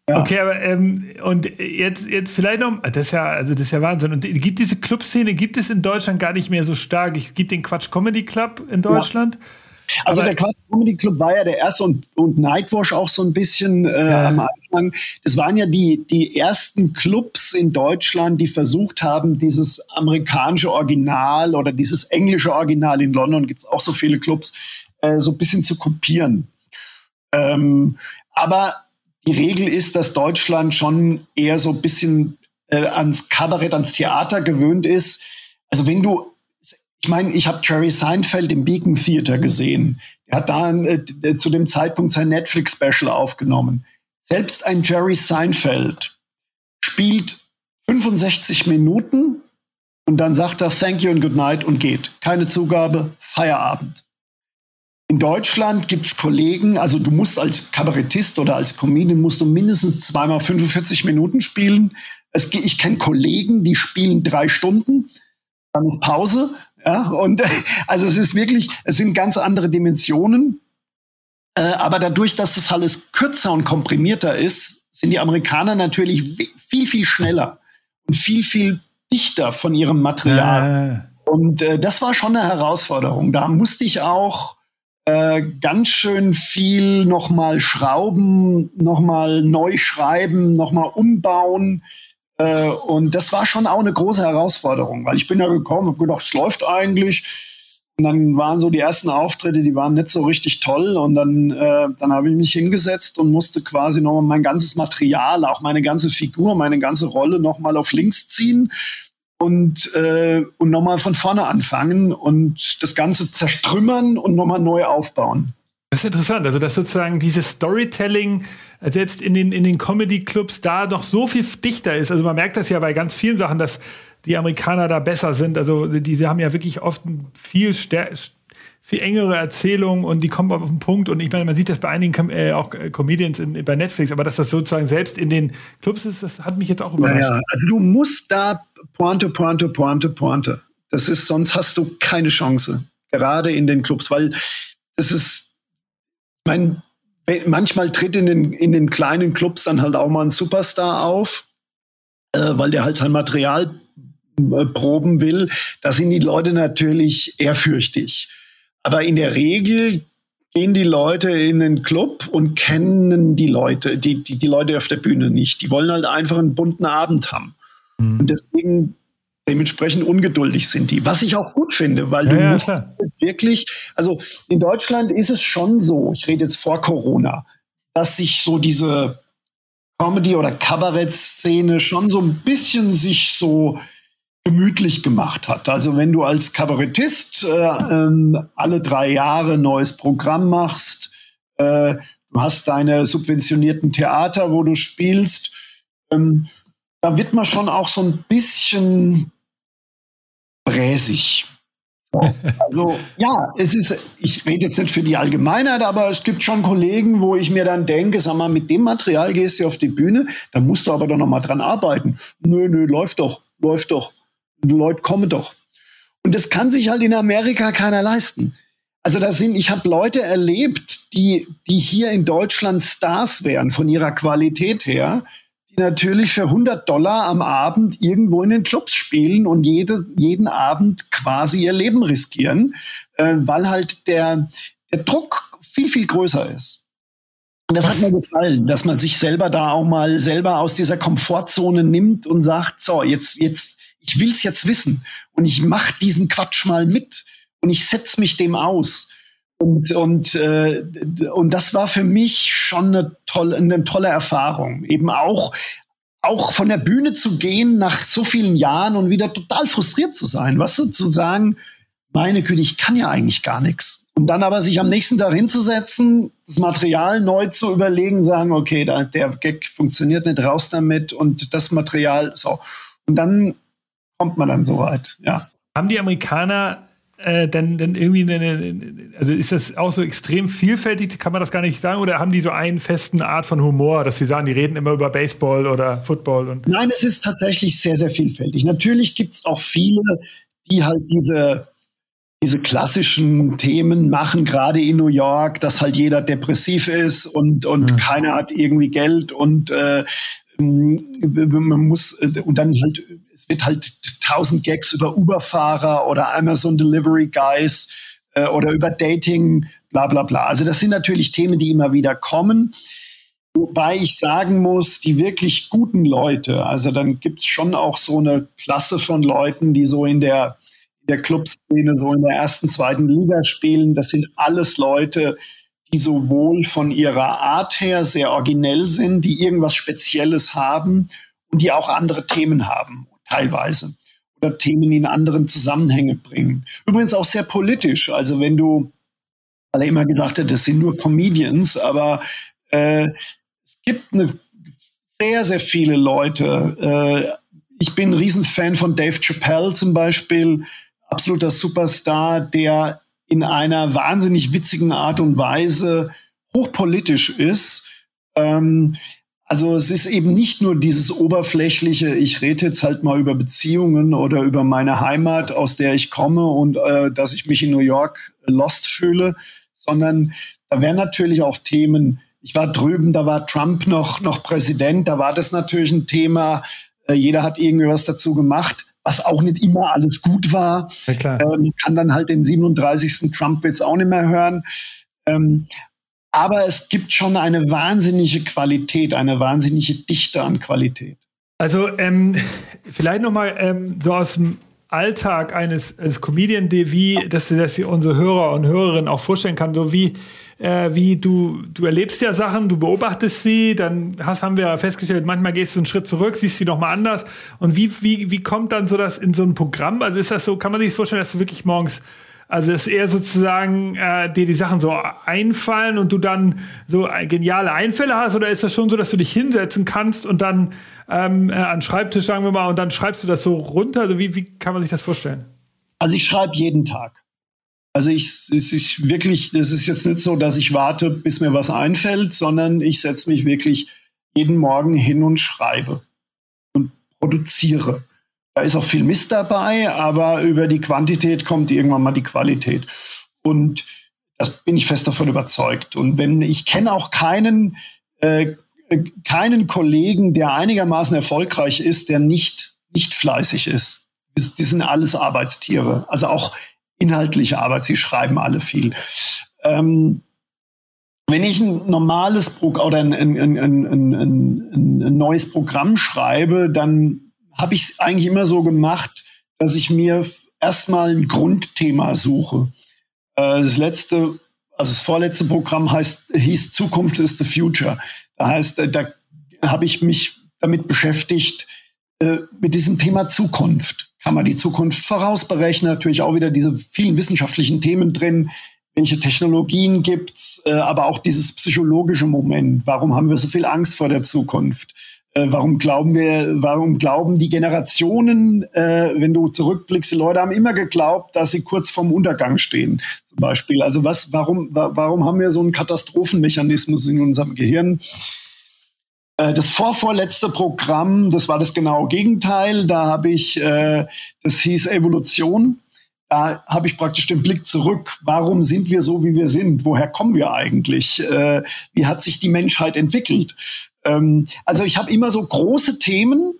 Ja. [laughs] Okay, aber ähm, und jetzt, jetzt vielleicht noch, das ist ja, also das ist ja Wahnsinn. Und gibt diese Clubszene, gibt es in Deutschland gar nicht mehr so stark. Es gibt den Quatsch Comedy Club in Deutschland. Ja. Also aber der Quatsch Comedy Club war ja der erste und, und Nightwash auch so ein bisschen äh, ja. am Anfang. Das waren ja die, die ersten Clubs in Deutschland, die versucht haben, dieses amerikanische Original oder dieses englische Original in London, gibt es auch so viele Clubs, äh, so ein bisschen zu kopieren. Ähm, aber die Regel ist, dass Deutschland schon eher so ein bisschen äh, ans Kabarett, ans Theater gewöhnt ist. Also wenn du, ich meine, ich habe Jerry Seinfeld im Beacon Theater gesehen. Er hat da äh, zu dem Zeitpunkt sein Netflix-Special aufgenommen. Selbst ein Jerry Seinfeld spielt 65 Minuten und dann sagt er Thank you and good night und geht. Keine Zugabe, Feierabend. In Deutschland gibt es Kollegen, also du musst als Kabarettist oder als Comedian musst du mindestens zweimal 45 Minuten spielen. Es, ich kenne Kollegen, die spielen drei Stunden, dann ist Pause. Ja, und [laughs] also es ist wirklich, es sind ganz andere Dimensionen. Äh, aber dadurch, dass es alles kürzer und komprimierter ist, sind die Amerikaner natürlich viel, viel schneller und viel, viel dichter von ihrem Material. Ja. Und äh, das war schon eine Herausforderung. Da musste ich auch äh, ganz schön viel nochmal schrauben, nochmal neu schreiben, nochmal umbauen. Äh, und das war schon auch eine große Herausforderung, weil ich bin da gekommen und gedacht, es läuft eigentlich. Und dann waren so die ersten Auftritte, die waren nicht so richtig toll. Und dann, äh, dann habe ich mich hingesetzt und musste quasi nochmal mein ganzes Material, auch meine ganze Figur, meine ganze Rolle nochmal auf links ziehen und, äh, und nochmal von vorne anfangen und das Ganze zerstrümmern und nochmal neu aufbauen. Das ist interessant, also dass sozusagen dieses Storytelling selbst in den, in den Comedy-Clubs da noch so viel dichter ist. Also man merkt das ja bei ganz vielen Sachen, dass die Amerikaner da besser sind. Also diese haben ja wirklich oft viel stärker viel engere Erzählung und die kommen auf den Punkt. Und ich meine, man sieht das bei einigen äh, auch äh, Comedians in, bei Netflix, aber dass das sozusagen selbst in den Clubs ist, das hat mich jetzt auch überrascht. Naja, also du musst da Pointe, Pointe, Pointe, Pointe. Das ist, sonst hast du keine Chance. Gerade in den Clubs, weil es ist, ich meine, manchmal tritt in den, in den kleinen Clubs dann halt auch mal ein Superstar auf, äh, weil der halt sein Material äh, proben will. Da sind die Leute natürlich ehrfürchtig. Aber in der Regel gehen die Leute in den Club und kennen die Leute, die, die, die Leute auf der Bühne nicht. Die wollen halt einfach einen bunten Abend haben. Mhm. Und deswegen dementsprechend ungeduldig sind die. Was ich auch gut finde, weil ja, du ja, musst klar. Wirklich, also in Deutschland ist es schon so, ich rede jetzt vor Corona, dass sich so diese Comedy- oder Kabarett-Szene schon so ein bisschen sich so gemütlich gemacht hat. Also wenn du als Kabarettist äh, äh, alle drei Jahre neues Programm machst, äh, du hast deine subventionierten Theater, wo du spielst, ähm, da wird man schon auch so ein bisschen bräsig. So. Also ja, es ist, ich rede jetzt nicht für die Allgemeinheit, aber es gibt schon Kollegen, wo ich mir dann denke, sag mal, mit dem Material gehst du auf die Bühne, da musst du aber doch noch mal dran arbeiten. Nö, nö, läuft doch, läuft doch. Leute, kommen doch. Und das kann sich halt in Amerika keiner leisten. Also das sind, ich habe Leute erlebt, die, die hier in Deutschland Stars wären von ihrer Qualität her, die natürlich für 100 Dollar am Abend irgendwo in den Clubs spielen und jede, jeden Abend quasi ihr Leben riskieren, äh, weil halt der, der Druck viel, viel größer ist. Und das hat mir gefallen, dass man sich selber da auch mal selber aus dieser Komfortzone nimmt und sagt, so, jetzt, jetzt, ich will es jetzt wissen und ich mache diesen Quatsch mal mit und ich setze mich dem aus. Und, und, äh, und das war für mich schon eine tolle, eine tolle Erfahrung. Eben auch, auch von der Bühne zu gehen nach so vielen Jahren und wieder total frustriert zu sein, was weißt du, zu sagen, meine Güte, ich kann ja eigentlich gar nichts. Und dann aber sich am nächsten Tag hinzusetzen, das Material neu zu überlegen, sagen, okay, da, der Gag funktioniert nicht, raus damit und das Material, so. Und dann kommt man dann so weit, ja. Haben die Amerikaner äh, denn, denn irgendwie eine, also ist das auch so extrem vielfältig, kann man das gar nicht sagen, oder haben die so einen festen Art von Humor, dass sie sagen, die reden immer über Baseball oder Football? Und Nein, es ist tatsächlich sehr, sehr vielfältig. Natürlich gibt es auch viele, die halt diese diese klassischen Themen machen, gerade in New York, dass halt jeder depressiv ist und, und ja. keiner hat irgendwie Geld und äh, man muss, äh, und dann halt, es wird halt tausend Gags über Uber-Fahrer oder Amazon Delivery Guys äh, oder über Dating, bla bla bla. Also das sind natürlich Themen, die immer wieder kommen. Wobei ich sagen muss, die wirklich guten Leute, also dann gibt es schon auch so eine Klasse von Leuten, die so in der, in der Clubszene, so in der ersten, zweiten Liga spielen. Das sind alles Leute, die sowohl von ihrer Art her sehr originell sind, die irgendwas Spezielles haben und die auch andere Themen haben, teilweise. Oder Themen in anderen Zusammenhänge bringen. Übrigens auch sehr politisch. Also wenn du, alle immer gesagt hat, das sind nur Comedians, aber äh, es gibt eine, sehr, sehr viele Leute. Äh, ich bin ein Riesenfan von Dave Chappelle zum Beispiel, absoluter Superstar, der in einer wahnsinnig witzigen Art und Weise hochpolitisch ist. Ähm, also es ist eben nicht nur dieses oberflächliche, ich rede jetzt halt mal über Beziehungen oder über meine Heimat, aus der ich komme und äh, dass ich mich in New York lost fühle, sondern da wären natürlich auch Themen, ich war drüben, da war Trump noch, noch Präsident, da war das natürlich ein Thema, äh, jeder hat irgendwie was dazu gemacht was auch nicht immer alles gut war. Ja, klar. Ähm, man kann dann halt den 37. Trump-Witz auch nicht mehr hören. Ähm, aber es gibt schon eine wahnsinnige Qualität, eine wahnsinnige Dichte an Qualität. Also ähm, vielleicht noch mal ähm, so aus dem Alltag eines, eines Comedian, wie dass, dass sie unsere Hörer und Hörerinnen auch vorstellen kann, so wie äh, wie du, du erlebst ja Sachen, du beobachtest sie, dann hast, haben wir festgestellt, manchmal gehst du einen Schritt zurück, siehst sie nochmal anders. Und wie, wie, wie kommt dann so das in so ein Programm? Also ist das so, kann man sich vorstellen, dass du wirklich morgens also dass eher sozusagen äh, dir die Sachen so einfallen und du dann so geniale Einfälle hast oder ist das schon so, dass du dich hinsetzen kannst und dann ähm, äh, an Schreibtisch, sagen wir mal, und dann schreibst du das so runter? Also wie, wie kann man sich das vorstellen? Also ich schreibe jeden Tag. Also ich, es ist wirklich, das ist jetzt nicht so, dass ich warte, bis mir was einfällt, sondern ich setze mich wirklich jeden Morgen hin und schreibe und produziere. Da ist auch viel Mist dabei, aber über die Quantität kommt irgendwann mal die Qualität. Und das bin ich fest davon überzeugt. Und wenn ich kenne auch keinen, äh, keinen Kollegen, der einigermaßen erfolgreich ist, der nicht, nicht fleißig ist. Die sind alles Arbeitstiere. Also auch inhaltliche Arbeit. Sie schreiben alle viel. Ähm, wenn ich ein normales Pro oder ein, ein, ein, ein, neues Programm schreibe, dann habe ich es eigentlich immer so gemacht, dass ich mir erstmal ein Grundthema suche. Äh, das letzte, also das vorletzte Programm heißt, hieß Zukunft is the Future. Da heißt, äh, da habe ich mich damit beschäftigt, äh, mit diesem Thema Zukunft kann man die Zukunft vorausberechnen. Natürlich auch wieder diese vielen wissenschaftlichen Themen drin. Welche Technologien gibt's? Äh, aber auch dieses psychologische Moment. Warum haben wir so viel Angst vor der Zukunft? Äh, warum glauben wir, warum glauben die Generationen, äh, wenn du zurückblickst, die Leute haben immer geglaubt, dass sie kurz vorm Untergang stehen, zum Beispiel. Also was, warum, warum haben wir so einen Katastrophenmechanismus in unserem Gehirn? Äh, das vorvorletzte Programm, das war das genaue Gegenteil. Da habe ich, äh, das hieß Evolution. Da habe ich praktisch den Blick zurück. Warum sind wir so, wie wir sind? Woher kommen wir eigentlich? Äh, wie hat sich die Menschheit entwickelt? Ähm, also ich habe immer so große Themen,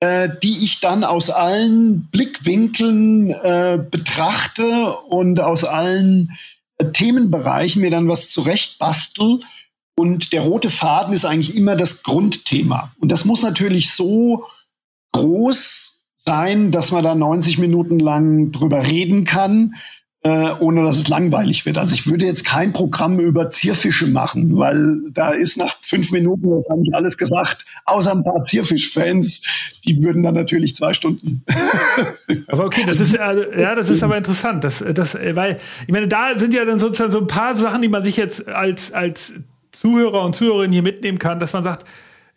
äh, die ich dann aus allen Blickwinkeln äh, betrachte und aus allen äh, Themenbereichen mir dann was zurechtbastel und der rote Faden ist eigentlich immer das Grundthema. Und das muss natürlich so groß sein, dass man da 90 Minuten lang drüber reden kann, äh, ohne dass es langweilig wird. Also ich würde jetzt kein Programm über Zierfische machen, weil da ist nach fünf Minuten wahrscheinlich alles gesagt, außer ein paar Zierfischfans, die würden dann natürlich zwei Stunden. [laughs] aber okay, das ist also, ja, das ist aber interessant, das, das, weil ich meine, da sind ja dann sozusagen so ein paar Sachen, die man sich jetzt als als Zuhörer und Zuhörerinnen hier mitnehmen kann, dass man sagt,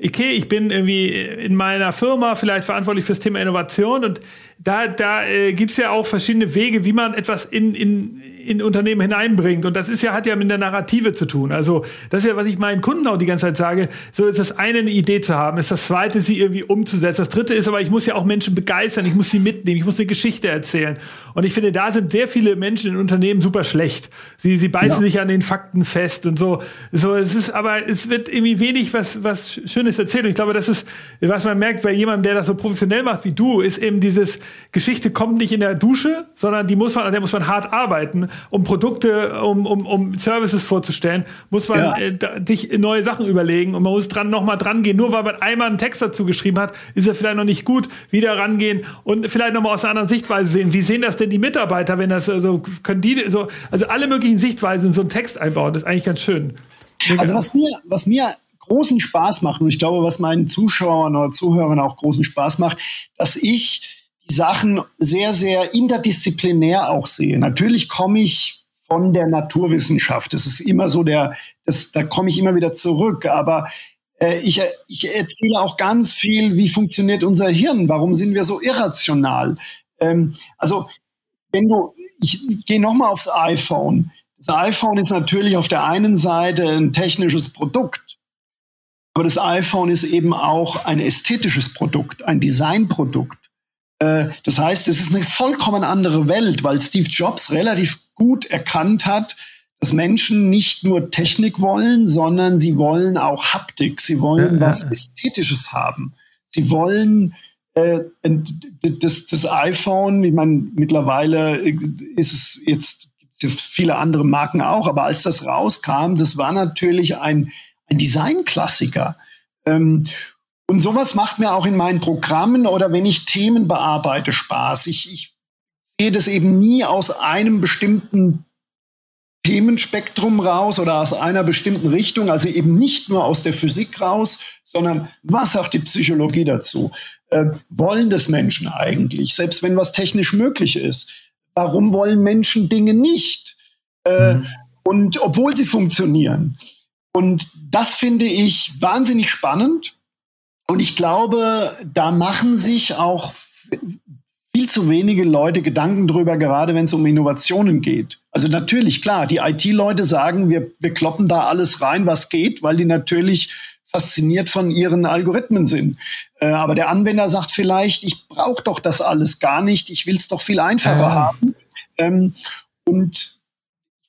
okay, ich bin irgendwie in meiner Firma vielleicht verantwortlich fürs Thema Innovation und da, da äh, gibt es ja auch verschiedene Wege, wie man etwas in, in, in Unternehmen hineinbringt. Und das ist ja, hat ja mit der Narrative zu tun. Also, das ist ja, was ich meinen Kunden auch die ganze Zeit sage. So ist das eine, eine Idee zu haben, ist das zweite, sie irgendwie umzusetzen. Das dritte ist aber, ich muss ja auch Menschen begeistern, ich muss sie mitnehmen, ich muss eine Geschichte erzählen. Und ich finde, da sind sehr viele Menschen in Unternehmen super schlecht. Sie, sie beißen ja. sich an den Fakten fest und so. So, es ist, aber es wird irgendwie wenig was, was Schönes erzählt. Und ich glaube, das ist, was man merkt bei jemandem, der das so professionell macht wie du, ist eben dieses Geschichte kommt nicht in der Dusche, sondern die muss man, an der muss man hart arbeiten, um Produkte, um, um, um Services vorzustellen, muss man ja. äh, sich neue Sachen überlegen und man muss dran nochmal dran gehen. Nur weil man einmal einen Text dazu geschrieben hat, ist er vielleicht noch nicht gut. Wieder rangehen und vielleicht nochmal aus einer anderen Sichtweise sehen. Wie sehen das denn die Mitarbeiter, wenn das so, also, können die so, also alle möglichen Sichtweisen in so einen Text einbauen, das ist eigentlich ganz schön. Also was mir, was mir großen Spaß macht, und ich glaube, was meinen Zuschauern oder Zuhörern auch großen Spaß macht, dass ich die Sachen sehr, sehr interdisziplinär auch sehe. Natürlich komme ich von der Naturwissenschaft. Das ist immer so der, das, da komme ich immer wieder zurück. Aber äh, ich, ich erzähle auch ganz viel, wie funktioniert unser Hirn? Warum sind wir so irrational? Ähm, also wenn du, ich, gehe nochmal aufs iPhone. Das iPhone ist natürlich auf der einen Seite ein technisches Produkt, aber das iPhone ist eben auch ein ästhetisches Produkt, ein Designprodukt. Äh, das heißt, es ist eine vollkommen andere Welt, weil Steve Jobs relativ gut erkannt hat, dass Menschen nicht nur Technik wollen, sondern sie wollen auch Haptik, sie wollen ja, was Ästhetisches haben. Sie wollen äh, das, das iPhone, ich meine, mittlerweile ist es jetzt viele andere Marken auch, aber als das rauskam, das war natürlich ein, ein Designklassiker. Ähm, und sowas macht mir auch in meinen Programmen oder wenn ich Themen bearbeite Spaß. Ich, ich sehe das eben nie aus einem bestimmten Themenspektrum raus oder aus einer bestimmten Richtung, also eben nicht nur aus der Physik raus, sondern was sagt die Psychologie dazu? Äh, wollen das Menschen eigentlich, selbst wenn was technisch möglich ist? Warum wollen Menschen Dinge nicht? Äh, mhm. Und obwohl sie funktionieren. Und das finde ich wahnsinnig spannend. Und ich glaube, da machen sich auch viel zu wenige Leute Gedanken drüber, gerade wenn es um Innovationen geht. Also natürlich, klar, die IT-Leute sagen, wir, wir kloppen da alles rein, was geht, weil die natürlich fasziniert von ihren Algorithmen sind. Äh, aber der Anwender sagt vielleicht, ich brauche doch das alles gar nicht, ich will es doch viel einfacher ja. haben. Ähm, und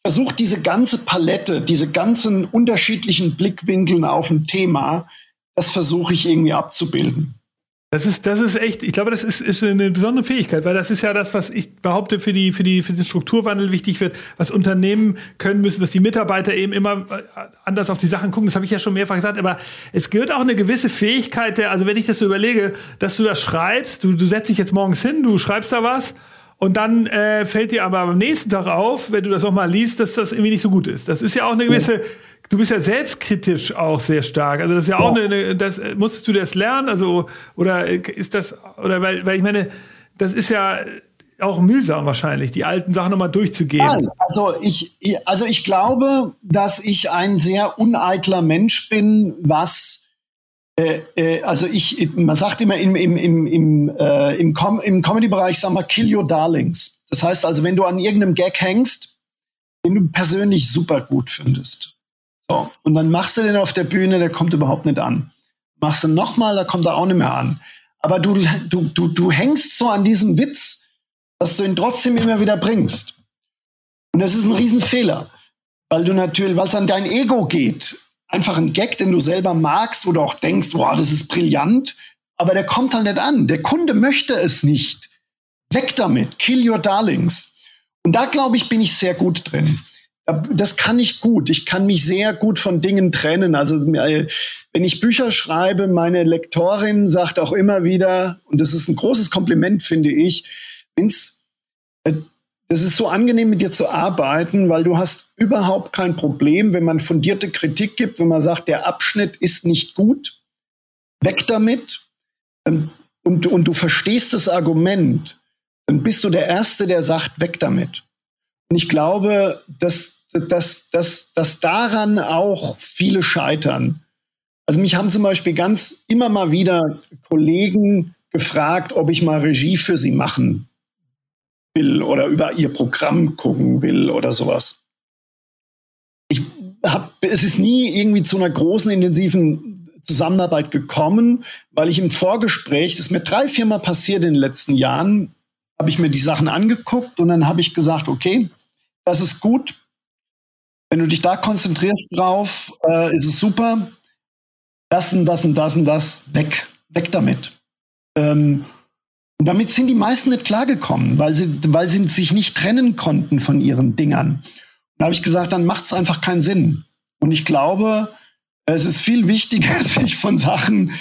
versucht diese ganze Palette, diese ganzen unterschiedlichen Blickwinkeln auf ein Thema, das versuche ich irgendwie abzubilden. Das ist, das ist echt, ich glaube, das ist, ist eine besondere Fähigkeit, weil das ist ja das, was ich behaupte, für, die, für, die, für den Strukturwandel wichtig wird, was Unternehmen können müssen, dass die Mitarbeiter eben immer äh, anders auf die Sachen gucken. Das habe ich ja schon mehrfach gesagt, aber es gehört auch eine gewisse Fähigkeit, der, also wenn ich das so überlege, dass du das schreibst, du, du setzt dich jetzt morgens hin, du schreibst da was und dann äh, fällt dir aber am nächsten Tag auf, wenn du das nochmal liest, dass das irgendwie nicht so gut ist. Das ist ja auch eine gewisse, du bist ja selbstkritisch auch sehr stark. Also das ist ja auch ja. eine, das musstest du das lernen, also oder ist das oder weil, weil ich meine, das ist ja auch mühsam wahrscheinlich, die alten Sachen nochmal durchzugehen. Also ich, also ich glaube, dass ich ein sehr uneitler Mensch bin, was äh, äh, also ich, man sagt immer im, im, im, im, äh, im, Com im Comedy-Bereich, sag mal, kill your darlings. Das heißt also, wenn du an irgendeinem Gag hängst, den du persönlich super gut findest. So, und dann machst du den auf der Bühne, der kommt überhaupt nicht an. Machst du nochmal, da kommt er auch nicht mehr an. Aber du, du, du, du hängst so an diesem Witz, dass du ihn trotzdem immer wieder bringst. Und das ist ein Riesenfehler, weil du natürlich, weil es an dein Ego geht einfach ein Gag, den du selber magst oder auch denkst, wow, das ist brillant, aber der kommt halt nicht an. Der Kunde möchte es nicht. Weg damit, kill your darlings. Und da glaube ich, bin ich sehr gut drin. Das kann ich gut. Ich kann mich sehr gut von Dingen trennen. Also äh, wenn ich Bücher schreibe, meine Lektorin sagt auch immer wieder, und das ist ein großes Kompliment, finde ich, Vince, äh, das ist so angenehm, mit dir zu arbeiten, weil du hast überhaupt kein Problem, wenn man fundierte Kritik gibt, wenn man sagt, der Abschnitt ist nicht gut, weg damit. Ähm, und, und du verstehst das Argument, dann bist du der Erste, der sagt, weg damit. Und ich glaube, dass, dass, dass, dass daran auch viele scheitern. Also mich haben zum Beispiel ganz immer mal wieder Kollegen gefragt, ob ich mal Regie für sie machen will oder über ihr Programm gucken will oder sowas. Ich hab, es ist nie irgendwie zu einer großen, intensiven Zusammenarbeit gekommen, weil ich im Vorgespräch, das ist mir drei, vier Mal passiert in den letzten Jahren, habe ich mir die Sachen angeguckt und dann habe ich gesagt, okay, das ist gut. Wenn du dich da konzentrierst drauf, äh, ist es super. Das und das und das und das, weg, weg damit. Ähm, und damit sind die meisten nicht klargekommen, weil sie, weil sie sich nicht trennen konnten von ihren Dingern. Da habe ich gesagt, dann macht es einfach keinen Sinn. Und ich glaube, es ist viel wichtiger, [laughs] sich von Sachen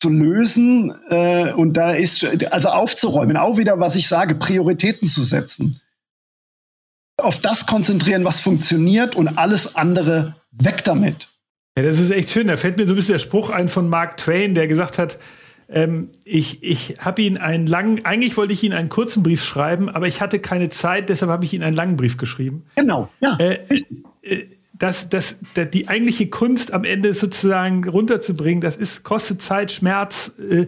zu lösen äh, und da ist also aufzuräumen, auch wieder, was ich sage, Prioritäten zu setzen. Auf das konzentrieren, was funktioniert und alles andere weg damit. Ja, das ist echt schön. Da fällt mir so ein bisschen der Spruch ein von Mark Twain, der gesagt hat, ähm, ich, ich habe ihn einen langen, eigentlich wollte ich ihn einen kurzen Brief schreiben, aber ich hatte keine Zeit, deshalb habe ich ihn einen langen Brief geschrieben. Genau, ja. Äh, äh, das, das, das, die eigentliche Kunst am Ende sozusagen runterzubringen, das ist, kostet Zeit, Schmerz. Äh, äh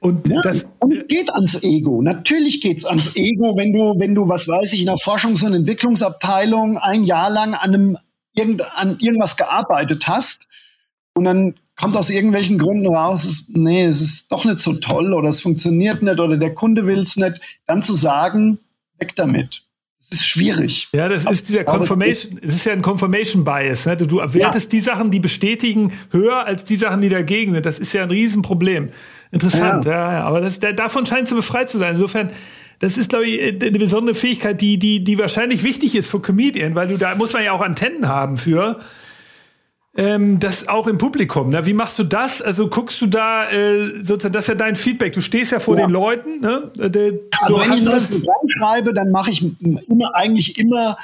und ja, das und geht ans Ego. Natürlich geht es ans Ego, wenn du, wenn du, was weiß ich, in der Forschungs- und Entwicklungsabteilung ein Jahr lang an einem irgend, an irgendwas gearbeitet hast und dann kommt aus irgendwelchen Gründen raus, es, nee, es ist doch nicht so toll oder es funktioniert nicht oder der Kunde will es nicht, dann zu sagen, weg damit. Das ist schwierig. Ja, das ist dieser Confirmation, es ist ja ein Confirmation Bias. Ne? Du wertest ja. die Sachen, die bestätigen, höher als die Sachen, die dagegen sind. Das ist ja ein Riesenproblem. Interessant, ja, ja. ja. aber das, davon scheint zu befreit zu sein. Insofern, das ist, glaube ich, eine besondere Fähigkeit, die, die, die wahrscheinlich wichtig ist für Comedian, weil du da muss man ja auch Antennen haben für ähm, das auch im Publikum. Ne? Wie machst du das? Also guckst du da äh, sozusagen, das ist ja dein Feedback. Du stehst ja vor ja. den Leuten. Ne? Äh, der, also wenn ich das Programm schreibe, dann mache ich immer eigentlich immer,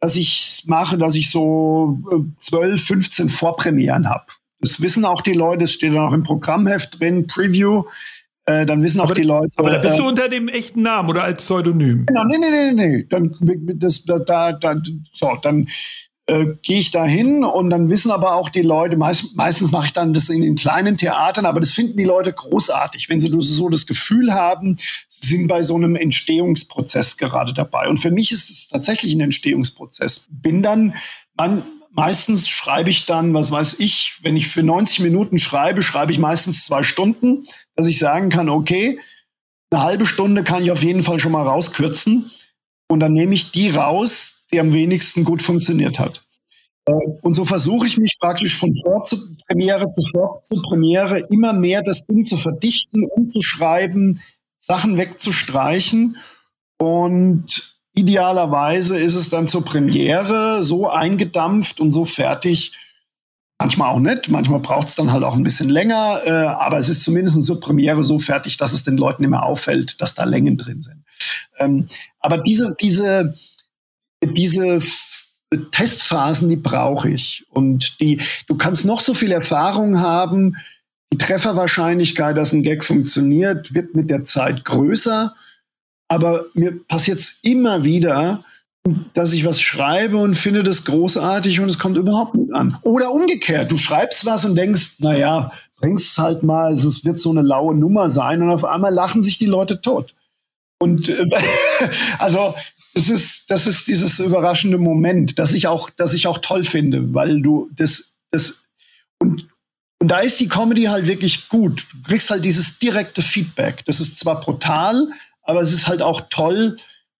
dass ich mache, dass ich so 12, äh, 15 Vorpremieren habe. Das wissen auch die Leute, es steht dann auch im Programmheft drin, Preview. Äh, dann wissen auch aber, die Leute. Aber da bist du äh, unter dem echten Namen oder als Pseudonym? Genau, nee, nee, nee, nee. Dann, das, da, da, so, dann äh, gehe ich da hin und dann wissen aber auch die Leute, meist, meistens mache ich dann das in den kleinen Theatern, aber das finden die Leute großartig, wenn sie so das Gefühl haben, sie sind bei so einem Entstehungsprozess gerade dabei. Und für mich ist es tatsächlich ein Entstehungsprozess. Bin dann, man, meistens schreibe ich dann, was weiß ich, wenn ich für 90 Minuten schreibe, schreibe ich meistens zwei Stunden, dass ich sagen kann, okay, eine halbe Stunde kann ich auf jeden Fall schon mal rauskürzen. Und dann nehme ich die raus, die am wenigsten gut funktioniert hat. Äh, und so versuche ich mich praktisch von Vor zu Premiere zu Vor zu Premiere immer mehr das Ding zu verdichten, umzuschreiben, Sachen wegzustreichen. Und idealerweise ist es dann zur Premiere so eingedampft und so fertig. Manchmal auch nicht, manchmal braucht es dann halt auch ein bisschen länger, äh, aber es ist zumindest zur Premiere so fertig, dass es den Leuten immer auffällt, dass da Längen drin sind. Ähm, aber diese, diese, diese Testphasen, die brauche ich. Und die, du kannst noch so viel Erfahrung haben. Die Trefferwahrscheinlichkeit, dass ein Gag funktioniert, wird mit der Zeit größer. Aber mir passiert es immer wieder, dass ich was schreibe und finde das großartig und es kommt überhaupt nicht an. Oder umgekehrt, du schreibst was und denkst, naja, bringst es halt mal, es wird so eine laue Nummer sein und auf einmal lachen sich die Leute tot. Und äh, [laughs] also das ist, das ist dieses überraschende Moment, das ich auch, das ich auch toll finde, weil du das, das und, und da ist die Comedy halt wirklich gut. Du kriegst halt dieses direkte Feedback. Das ist zwar brutal, aber es ist halt auch toll,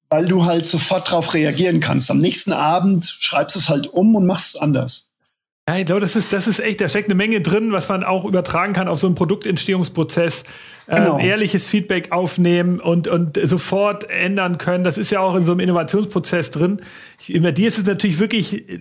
weil du halt sofort darauf reagieren kannst. Am nächsten Abend schreibst es halt um und machst es anders. Ja, ich glaube, das ist, das ist echt, da steckt eine Menge drin, was man auch übertragen kann auf so einen Produktentstehungsprozess. Genau. Ähm, ehrliches Feedback aufnehmen und, und sofort ändern können. Das ist ja auch in so einem Innovationsprozess drin. Ich, bei dir ist es natürlich wirklich äh,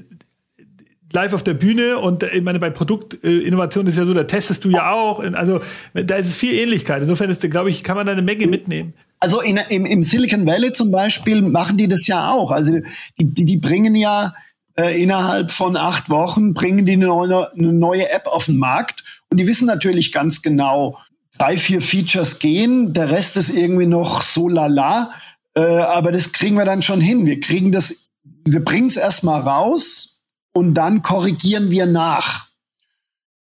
live auf der Bühne und äh, ich meine, bei Produktinnovation ist ja so, da testest du ja auch. Also da ist viel Ähnlichkeit. Insofern ist, glaube ich, kann man da eine Menge mitnehmen. Also in, im, im Silicon Valley zum Beispiel machen die das ja auch. Also die, die, die bringen ja äh, innerhalb von acht Wochen bringen die eine neue, eine neue App auf den Markt und die wissen natürlich ganz genau, drei, vier Features gehen, der Rest ist irgendwie noch so lala, äh, aber das kriegen wir dann schon hin. Wir kriegen das, wir bringen es erstmal raus und dann korrigieren wir nach.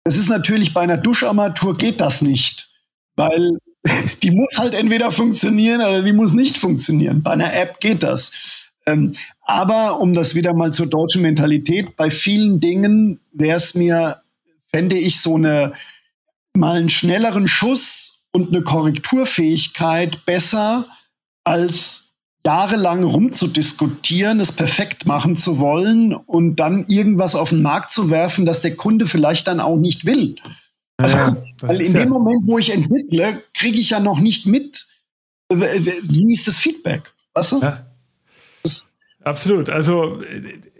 Das ist natürlich bei einer Duscharmatur geht das nicht, weil [laughs] die muss halt entweder funktionieren oder die muss nicht funktionieren. Bei einer App geht das. Ähm, aber um das wieder mal zur deutschen Mentalität, bei vielen Dingen wäre es mir, fände ich so eine mal einen schnelleren Schuss und eine Korrekturfähigkeit besser als jahrelang rumzudiskutieren, es perfekt machen zu wollen und dann irgendwas auf den Markt zu werfen, das der Kunde vielleicht dann auch nicht will. Also, ja, weil in dem ja. Moment, wo ich entwickle, kriege ich ja noch nicht mit, wie ist das Feedback. Weißt du? Ja. Absolut. Also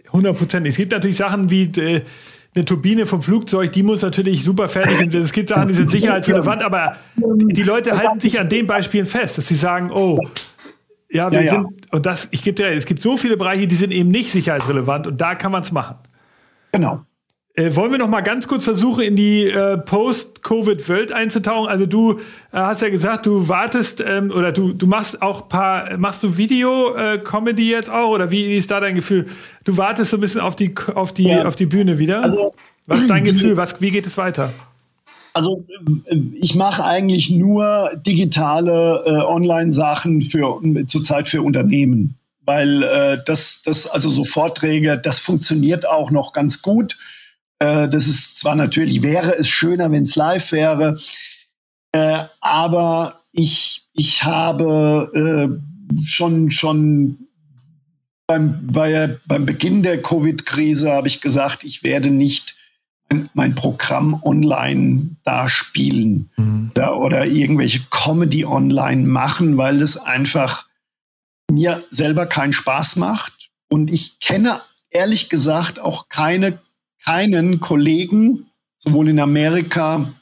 100 Prozent. Es gibt natürlich Sachen wie äh, eine Turbine vom Flugzeug, die muss natürlich super fertig sein. Es gibt Sachen, die sind sicherheitsrelevant, aber die Leute halten sich an den Beispielen fest, dass sie sagen, oh, ja, wir ja, sind, ja. und das, ich gebe dir, es gibt so viele Bereiche, die sind eben nicht sicherheitsrelevant und da kann man es machen. Genau. Äh, wollen wir noch mal ganz kurz versuchen, in die äh, Post-Covid-Welt einzutauchen? Also du äh, hast ja gesagt, du wartest ähm, oder du, du machst auch paar, machst du Video-Comedy äh, jetzt auch oder wie, wie, ist da dein Gefühl? Du wartest so ein bisschen auf die, auf die, ja. auf die Bühne wieder. Also, Was ist dein [clears throat] Gefühl? Was, wie geht es weiter? Also ich mache eigentlich nur digitale äh, Online-Sachen für zurzeit für Unternehmen, weil äh, das, das also so Vorträge, das funktioniert auch noch ganz gut. Äh, das ist zwar natürlich wäre es schöner, wenn es live wäre, äh, aber ich ich habe äh, schon schon beim, bei, beim Beginn der Covid-Krise habe ich gesagt, ich werde nicht mein Programm online da spielen mhm. oder, oder irgendwelche Comedy online machen, weil es einfach mir selber keinen Spaß macht. Und ich kenne ehrlich gesagt auch keine, keinen Kollegen, sowohl in Amerika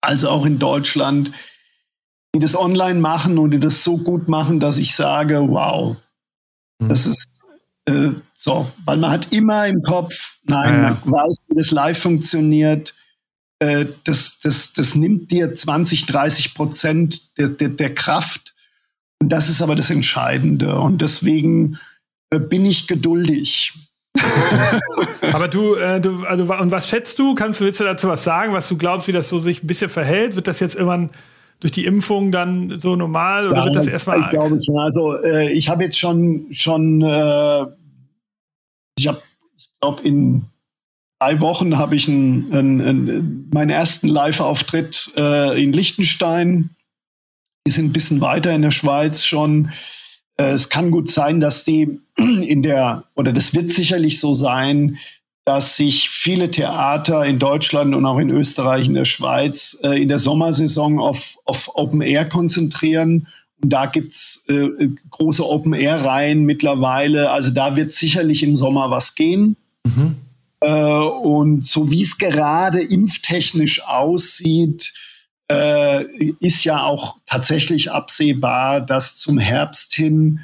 als auch in Deutschland, die das online machen und die das so gut machen, dass ich sage, wow, mhm. das ist äh, so, weil man hat immer im Kopf, nein, ja, ja. man weiß, wie das live funktioniert. Äh, das, das, das nimmt dir 20, 30 Prozent der, der, der Kraft. Und das ist aber das Entscheidende. Und deswegen äh, bin ich geduldig. [laughs] aber du, äh, du, also und was schätzt du? Kannst du, willst du dazu was sagen, was du glaubst, wie das so sich ein bisschen verhält? Wird das jetzt irgendwann durch die Impfung dann so normal oder ja, wird das erstmal? Ich glaube schon. Also äh, ich habe jetzt schon schon äh, ich habe, ich glaube, in drei Wochen habe ich einen, einen, einen, meinen ersten Live-Auftritt äh, in Liechtenstein. Die sind ein bisschen weiter in der Schweiz schon. Äh, es kann gut sein, dass die [clears throat] in der, oder das wird sicherlich so sein, dass sich viele Theater in Deutschland und auch in Österreich, in der Schweiz äh, in der Sommersaison auf, auf Open Air konzentrieren und da gibt's äh, große Open-Air-Reihen mittlerweile. Also da wird sicherlich im Sommer was gehen. Mhm. Äh, und so wie es gerade impftechnisch aussieht, äh, ist ja auch tatsächlich absehbar, dass zum Herbst hin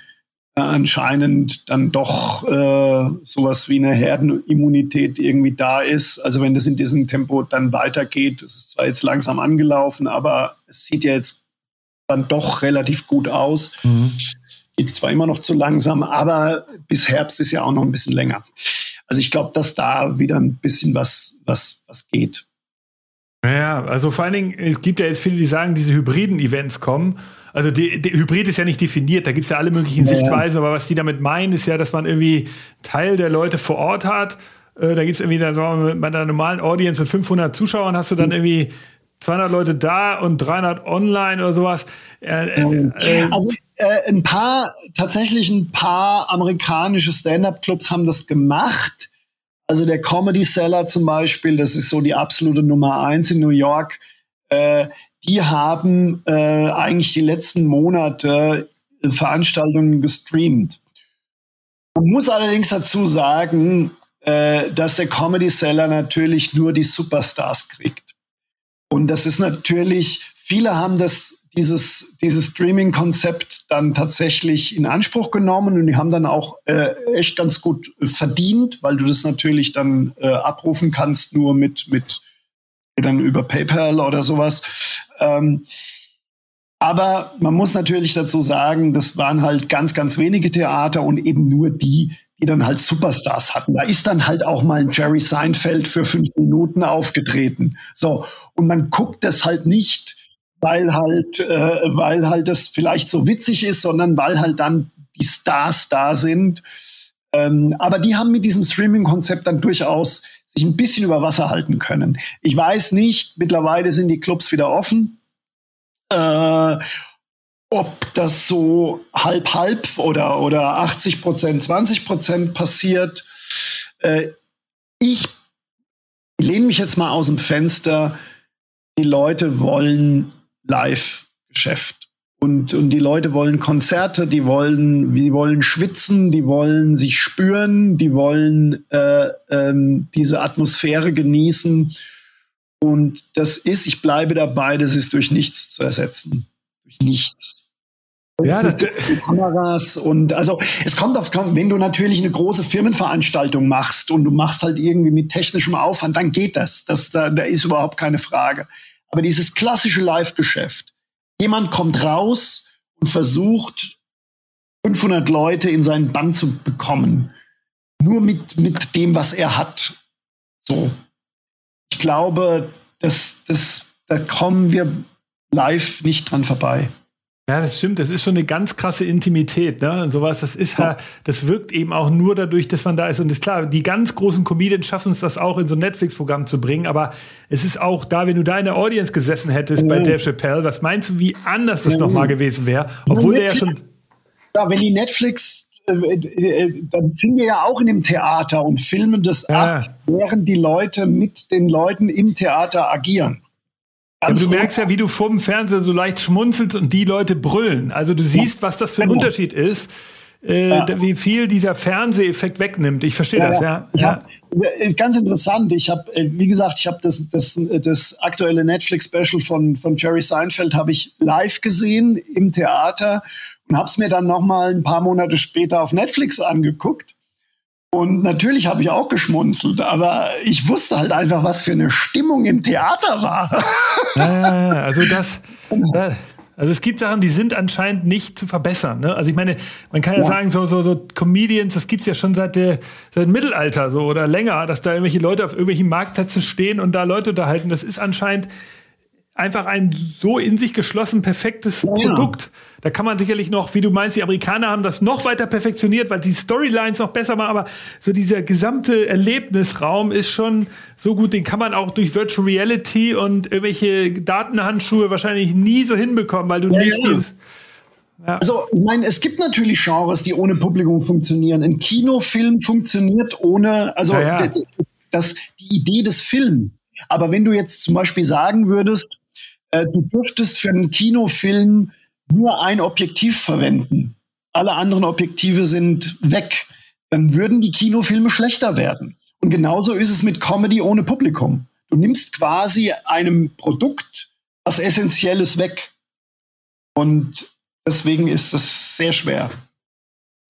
äh, anscheinend dann doch äh, sowas wie eine Herdenimmunität irgendwie da ist. Also wenn das in diesem Tempo dann weitergeht, das ist zwar jetzt langsam angelaufen, aber es sieht ja jetzt dann doch relativ gut aus. Mhm. Geht zwar immer noch zu langsam, aber bis Herbst ist ja auch noch ein bisschen länger. Also ich glaube, dass da wieder ein bisschen was, was, was geht. Ja, also vor allen Dingen, es gibt ja jetzt viele, die sagen, diese hybriden Events kommen. Also die, die Hybrid ist ja nicht definiert, da gibt es ja alle möglichen ja, Sichtweisen, aber was die damit meinen, ist ja, dass man irgendwie Teil der Leute vor Ort hat. Äh, da gibt es irgendwie, dann, sagen wir, bei einer normalen Audience mit 500 Zuschauern hast du dann irgendwie 200 Leute da und 300 online oder sowas. Äh, äh, äh, also äh, ein paar, tatsächlich ein paar amerikanische Stand-up-Clubs haben das gemacht. Also der Comedy Seller zum Beispiel, das ist so die absolute Nummer eins in New York. Äh, die haben äh, eigentlich die letzten Monate Veranstaltungen gestreamt. Man muss allerdings dazu sagen, dass der Comedy Seller natürlich nur die Superstars kriegt. Und das ist natürlich, viele haben das, dieses, dieses Streaming-Konzept dann tatsächlich in Anspruch genommen und die haben dann auch äh, echt ganz gut verdient, weil du das natürlich dann äh, abrufen kannst, nur mit, mit dann über PayPal oder sowas. Ähm, aber man muss natürlich dazu sagen, das waren halt ganz, ganz wenige Theater und eben nur die, die dann halt Superstars hatten. Da ist dann halt auch mal ein Jerry Seinfeld für fünf Minuten aufgetreten. So. Und man guckt das halt nicht weil halt, äh, weil halt das vielleicht so witzig ist, sondern weil halt dann die Stars da sind. Ähm, aber die haben mit diesem Streaming-Konzept dann durchaus sich ein bisschen über Wasser halten können. Ich weiß nicht, mittlerweile sind die Clubs wieder offen. Äh, ob das so halb halb oder, oder 80 Prozent, 20 Prozent passiert. Äh, ich lehne mich jetzt mal aus dem Fenster. Die Leute wollen Live-Geschäft. Und, und die Leute wollen Konzerte, die wollen, die wollen schwitzen, die wollen sich spüren, die wollen äh, ähm, diese Atmosphäre genießen. Und das ist, ich bleibe dabei, das ist durch nichts zu ersetzen. Durch nichts. Ja, das Kameras und also es kommt auf, wenn du natürlich eine große Firmenveranstaltung machst und du machst halt irgendwie mit technischem Aufwand, dann geht das. Das da, da ist überhaupt keine Frage. Aber dieses klassische Live-Geschäft, jemand kommt raus und versucht 500 Leute in seinen Band zu bekommen, nur mit mit dem, was er hat. So, ich glaube, das, das, da kommen wir live nicht dran vorbei. Ja, das stimmt. Das ist schon eine ganz krasse Intimität, ne? Und sowas, das ist ja, das wirkt eben auch nur dadurch, dass man da ist. Und ist klar, die ganz großen Comedians schaffen es, das auch in so ein Netflix-Programm zu bringen. Aber es ist auch da, wenn du da in der Audience gesessen hättest mhm. bei Dave Chappelle, was meinst du, wie anders das mhm. nochmal gewesen wäre? Obwohl der ja schon. Ja, wenn die Netflix äh, äh, äh, dann sind wir ja auch in dem Theater und filmen das ja. ab, während die Leute mit den Leuten im Theater agieren. Ja, du merkst ja, wie du vom Fernseher so leicht schmunzelst und die Leute brüllen. Also du siehst, was das für ein genau. Unterschied ist. Äh, ja. wie viel dieser Fernseheffekt wegnimmt. Ich verstehe ja, das, ja. ja. Hab, ganz interessant. Ich habe, äh, wie gesagt, ich habe das, das, das aktuelle Netflix-Special von, von Jerry Seinfeld habe ich live gesehen im Theater und habe es mir dann noch mal ein paar Monate später auf Netflix angeguckt. Und natürlich habe ich auch geschmunzelt, aber ich wusste halt einfach, was für eine Stimmung im Theater war. Ja, also das. Also es gibt Sachen, die sind anscheinend nicht zu verbessern. Ne? Also ich meine, man kann ja, ja, sagen, so, so, so Comedians, das gibt's ja schon seit, der, seit dem Mittelalter so oder länger, dass da irgendwelche Leute auf irgendwelchen Marktplätzen stehen und da Leute unterhalten. Das ist anscheinend einfach ein so in sich geschlossen perfektes ja. Produkt. Da kann man sicherlich noch, wie du meinst, die Amerikaner haben das noch weiter perfektioniert, weil die Storylines noch besser machen, aber so dieser gesamte Erlebnisraum ist schon so gut, den kann man auch durch Virtual Reality und irgendwelche Datenhandschuhe wahrscheinlich nie so hinbekommen, weil du ja, nicht ja. dieses ja. Also, ich meine, es gibt natürlich Genres, die ohne Publikum funktionieren. Ein Kinofilm funktioniert ohne, also ja, ja. Das, die Idee des Films. Aber wenn du jetzt zum Beispiel sagen würdest, äh, du dürftest für einen Kinofilm nur ein Objektiv verwenden. Alle anderen Objektive sind weg. Dann würden die Kinofilme schlechter werden. Und genauso ist es mit Comedy ohne Publikum. Du nimmst quasi einem Produkt was Essentielles weg. Und deswegen ist das sehr schwer.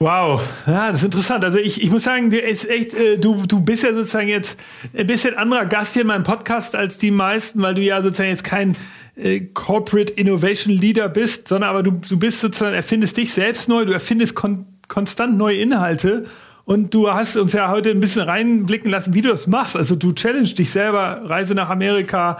Wow, ja, das ist interessant. Also ich, ich muss sagen, du, ist echt, äh, du, du bist ja sozusagen jetzt ein bisschen anderer Gast hier in meinem Podcast als die meisten, weil du ja sozusagen jetzt kein äh, Corporate Innovation Leader bist, sondern aber du, du bist sozusagen, erfindest dich selbst neu, du erfindest kon konstant neue Inhalte und du hast uns ja heute ein bisschen reinblicken lassen, wie du das machst. Also du challenge dich selber, Reise nach Amerika,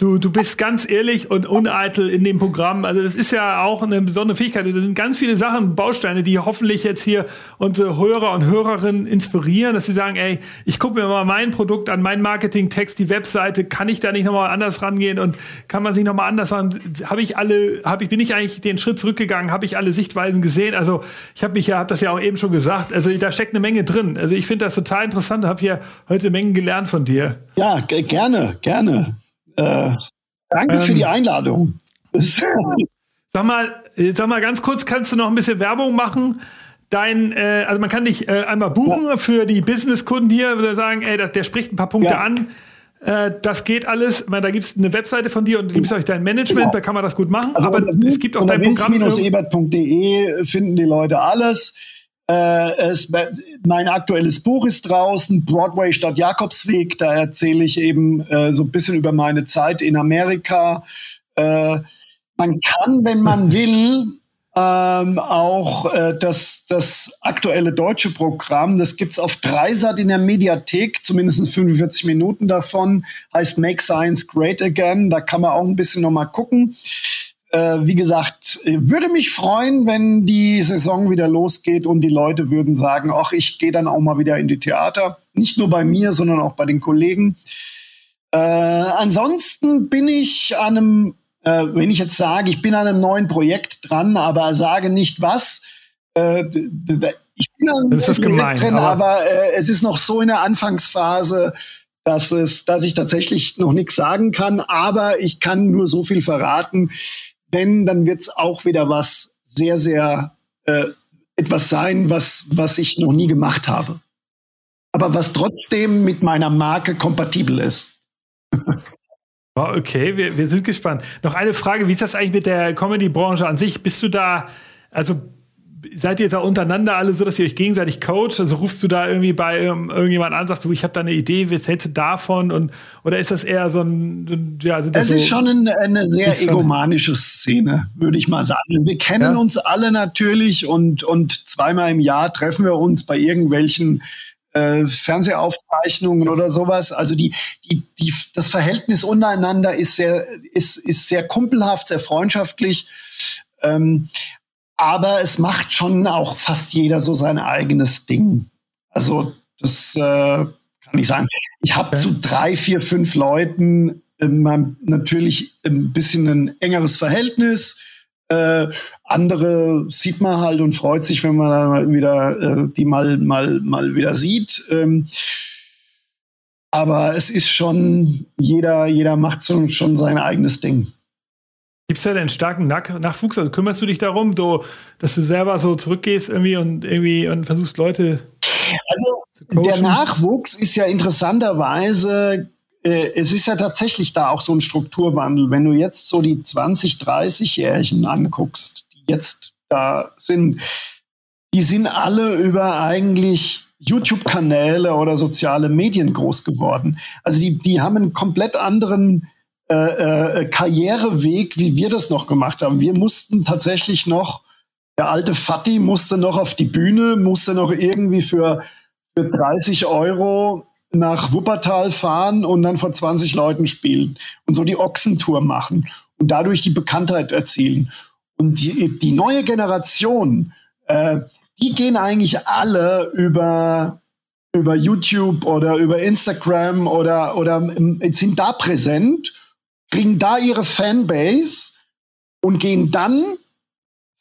Du, du bist ganz ehrlich und uneitel in dem Programm. Also das ist ja auch eine besondere Fähigkeit. Das sind ganz viele Sachen, Bausteine, die hoffentlich jetzt hier unsere Hörer und Hörerinnen inspirieren, dass sie sagen, ey, ich gucke mir mal mein Produkt an, mein Marketingtext, die Webseite, kann ich da nicht nochmal anders rangehen und kann man sich nochmal anders machen? Habe ich alle, habe ich, bin ich eigentlich den Schritt zurückgegangen, habe ich alle Sichtweisen gesehen? Also ich habe mich ja, habe das ja auch eben schon gesagt. Also da steckt eine Menge drin. Also ich finde das total interessant, habe hier heute Mengen gelernt von dir. Ja, gerne, gerne. Äh, danke ähm, für die ähm, Einladung. [laughs] sag mal, äh, sag mal ganz kurz, kannst du noch ein bisschen Werbung machen? Dein, äh, also man kann dich äh, einmal buchen ja. für die Business-Kunden hier, würde sagen, ey, der, der, spricht ein paar Punkte ja. an. Äh, das geht alles. Meine, da gibt es eine Webseite von dir und du gibst euch dein Management, genau. da kann man das gut machen. Also aber es gibt auch dein Programm. ebert.de finden die Leute alles. Äh, es, mein aktuelles Buch ist draußen, Broadway statt Jakobsweg. Da erzähle ich eben äh, so ein bisschen über meine Zeit in Amerika. Äh, man kann, wenn man [laughs] will, ähm, auch äh, das, das aktuelle deutsche Programm. Das gibt es auf Dreisat in der Mediathek, zumindest 45 Minuten davon. Heißt Make Science Great Again. Da kann man auch ein bisschen nochmal gucken. Äh, wie gesagt, würde mich freuen, wenn die Saison wieder losgeht und die Leute würden sagen, ach, ich gehe dann auch mal wieder in die Theater. Nicht nur bei mir, sondern auch bei den Kollegen. Äh, ansonsten bin ich an einem äh, wenn ich jetzt sage, ich bin an einem neuen Projekt dran, aber sage nicht was, äh, ich bin an einem Projekt gemein, drin, aber, aber äh, es ist noch so in der Anfangsphase, dass, es, dass ich tatsächlich noch nichts sagen kann, aber ich kann nur so viel verraten, denn dann wird es auch wieder was sehr, sehr äh, etwas sein, was, was ich noch nie gemacht habe. Aber was trotzdem mit meiner Marke kompatibel ist. [laughs] Oh, okay, wir, wir sind gespannt. Noch eine Frage, wie ist das eigentlich mit der Comedy-Branche an sich? Bist du da, also seid ihr da untereinander alle so, dass ihr euch gegenseitig coacht? Also rufst du da irgendwie bei um, irgendjemand an, sagst du, ich habe da eine Idee, was hältst du davon? Und, oder ist das eher so ein, ja, das Es so, ist schon eine, eine sehr egomanische Szene, würde ich mal sagen. Wir kennen ja? uns alle natürlich und, und zweimal im Jahr treffen wir uns bei irgendwelchen äh, Fernsehaufzeichnungen oder sowas. Also die, die, die, das Verhältnis untereinander ist sehr, ist, ist sehr kumpelhaft, sehr freundschaftlich. Ähm, aber es macht schon auch fast jeder so sein eigenes Ding. Also das äh, kann ich sagen. Ich habe okay. zu drei, vier, fünf Leuten äh, natürlich ein bisschen ein engeres Verhältnis. Äh, andere sieht man halt und freut sich, wenn man dann wieder äh, die mal, mal, mal wieder sieht. Ähm, aber es ist schon, jeder, jeder macht so, schon sein eigenes Ding. Gibt es da denn starken Nach Nachwuchs? Also kümmerst du dich darum, so, dass du selber so zurückgehst irgendwie und irgendwie und versuchst Leute. Also der Nachwuchs ist ja interessanterweise äh, es ist ja tatsächlich da auch so ein Strukturwandel. Wenn du jetzt so die 20, 30-Jährigen anguckst, die jetzt da sind, die sind alle über eigentlich YouTube-Kanäle oder soziale Medien groß geworden. Also die, die haben einen komplett anderen äh, äh, Karriereweg, wie wir das noch gemacht haben. Wir mussten tatsächlich noch, der alte Fatih musste noch auf die Bühne, musste noch irgendwie für, für 30 Euro nach Wuppertal fahren und dann vor 20 Leuten spielen und so die Ochsentour machen und dadurch die Bekanntheit erzielen. Und die, die neue Generation, äh, die gehen eigentlich alle über, über YouTube oder über Instagram oder, oder sind da präsent, kriegen da ihre Fanbase und gehen dann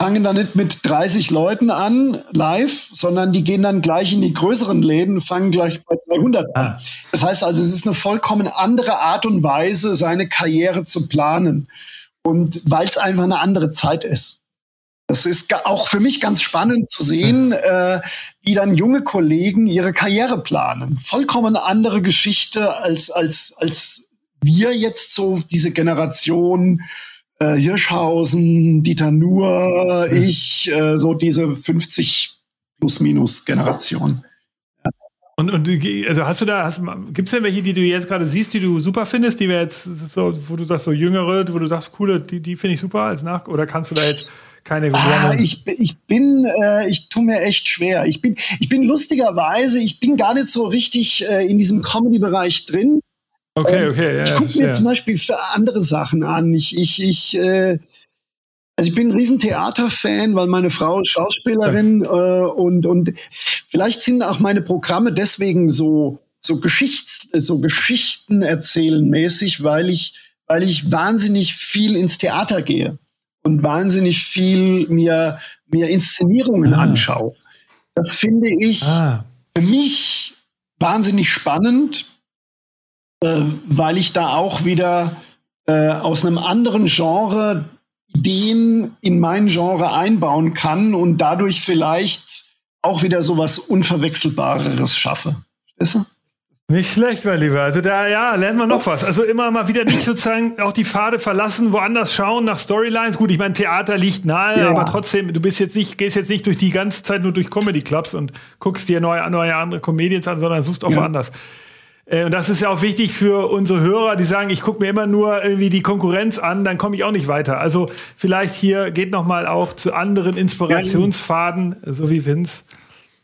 fangen dann nicht mit 30 Leuten an, live, sondern die gehen dann gleich in die größeren Läden, fangen gleich bei 200 an. Ah. Das heißt also, es ist eine vollkommen andere Art und Weise, seine Karriere zu planen. Und weil es einfach eine andere Zeit ist. Das ist auch für mich ganz spannend zu sehen, äh, wie dann junge Kollegen ihre Karriere planen. Vollkommen andere Geschichte als, als, als wir jetzt so diese Generation äh, Hirschhausen, Dieter Nuhr, mhm. ich, äh, so diese 50 plus minus Generation. Und, und also hast du da, gibt es denn welche, die du jetzt gerade siehst, die du super findest, die wir jetzt so, wo du sagst, so jüngere, wo du sagst, coole, die, die finde ich super als nach, oder kannst du da jetzt keine ah, ich, ich bin, äh, ich tue mir echt schwer. Ich bin, ich bin lustigerweise, ich bin gar nicht so richtig äh, in diesem Comedy-Bereich drin. Okay, okay. Ja, ich gucke mir ja. zum Beispiel für andere Sachen an. Ich, ich, ich, äh, also ich bin ein riesen Theaterfan, weil meine Frau ist Schauspielerin äh, und, und vielleicht sind auch meine Programme deswegen so, so, Geschichts-, so Geschichten erzählen mäßig, weil ich, weil ich wahnsinnig viel ins Theater gehe und wahnsinnig viel mir, mir Inszenierungen ah. anschaue. Das finde ich ah. für mich wahnsinnig spannend äh, weil ich da auch wieder äh, aus einem anderen Genre Ideen in mein Genre einbauen kann und dadurch vielleicht auch wieder so was Unverwechselbareres schaffe. Weißt du? Nicht schlecht, mein Lieber. Also da, ja, lernt man noch was. Also immer mal wieder nicht sozusagen auch die Pfade verlassen, woanders schauen nach Storylines. Gut, ich meine, Theater liegt nahe, ja. aber trotzdem, du bist jetzt nicht, gehst jetzt nicht durch die ganze Zeit nur durch Comedy Clubs und guckst dir neue, neue andere Comedians an, sondern suchst auch ja. woanders. Äh, und das ist ja auch wichtig für unsere Hörer, die sagen, ich gucke mir immer nur irgendwie die Konkurrenz an, dann komme ich auch nicht weiter. Also vielleicht hier geht noch mal auch zu anderen Inspirationsfaden, so wie Vince.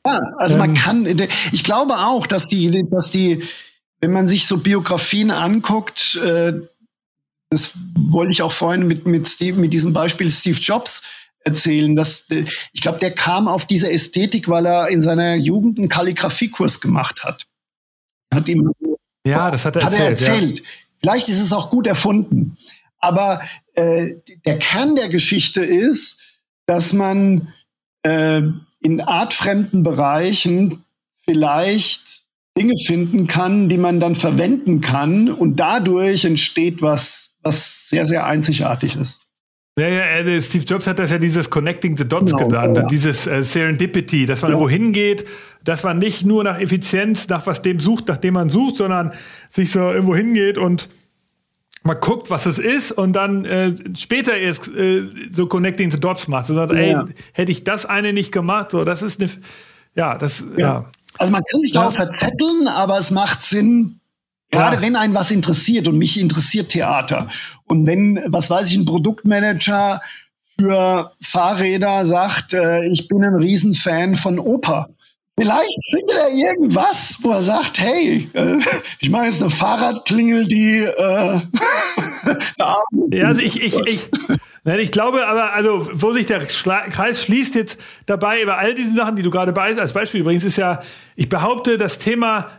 Ja, also man ähm. kann, ich glaube auch, dass die, dass die, wenn man sich so Biografien anguckt, äh, das wollte ich auch vorhin mit, mit, Steve, mit diesem Beispiel Steve Jobs erzählen. Dass, äh, ich glaube, der kam auf diese Ästhetik, weil er in seiner Jugend einen Kalligrafiekurs gemacht hat. Hat ihm ja, das hat er hat erzählt. Er erzählt. Ja. Vielleicht ist es auch gut erfunden. Aber äh, der Kern der Geschichte ist, dass man äh, in artfremden Bereichen vielleicht Dinge finden kann, die man dann verwenden kann und dadurch entsteht was, was sehr, sehr einzigartig ist. Ja, ja, Steve Jobs hat das ja dieses Connecting the Dots genau, genannt, ja. dieses äh, Serendipity, dass man ja. wohin geht, dass man nicht nur nach Effizienz, nach was dem sucht, nach dem man sucht, sondern sich so irgendwo hingeht und mal guckt, was es ist und dann äh, später erst äh, so Connecting the Dots macht. So sagt, ja. ey, hätte ich das eine nicht gemacht, so, das ist eine, ja, das, ja. Also man kann sich ja. darauf verzetteln, aber es macht Sinn, Gerade ja. wenn einen was interessiert und mich interessiert Theater. Und wenn, was weiß ich, ein Produktmanager für Fahrräder sagt, äh, ich bin ein Riesenfan von Oper. Vielleicht findet er irgendwas, wo er sagt, hey, äh, ich mache jetzt eine Fahrradklingel, die äh, [laughs] Ja, also ich, ich, ich, nein, ich glaube aber, also wo sich der Kreis schließt jetzt dabei über all diese Sachen, die du gerade als Beispiel übrigens, ist ja, ich behaupte, das Thema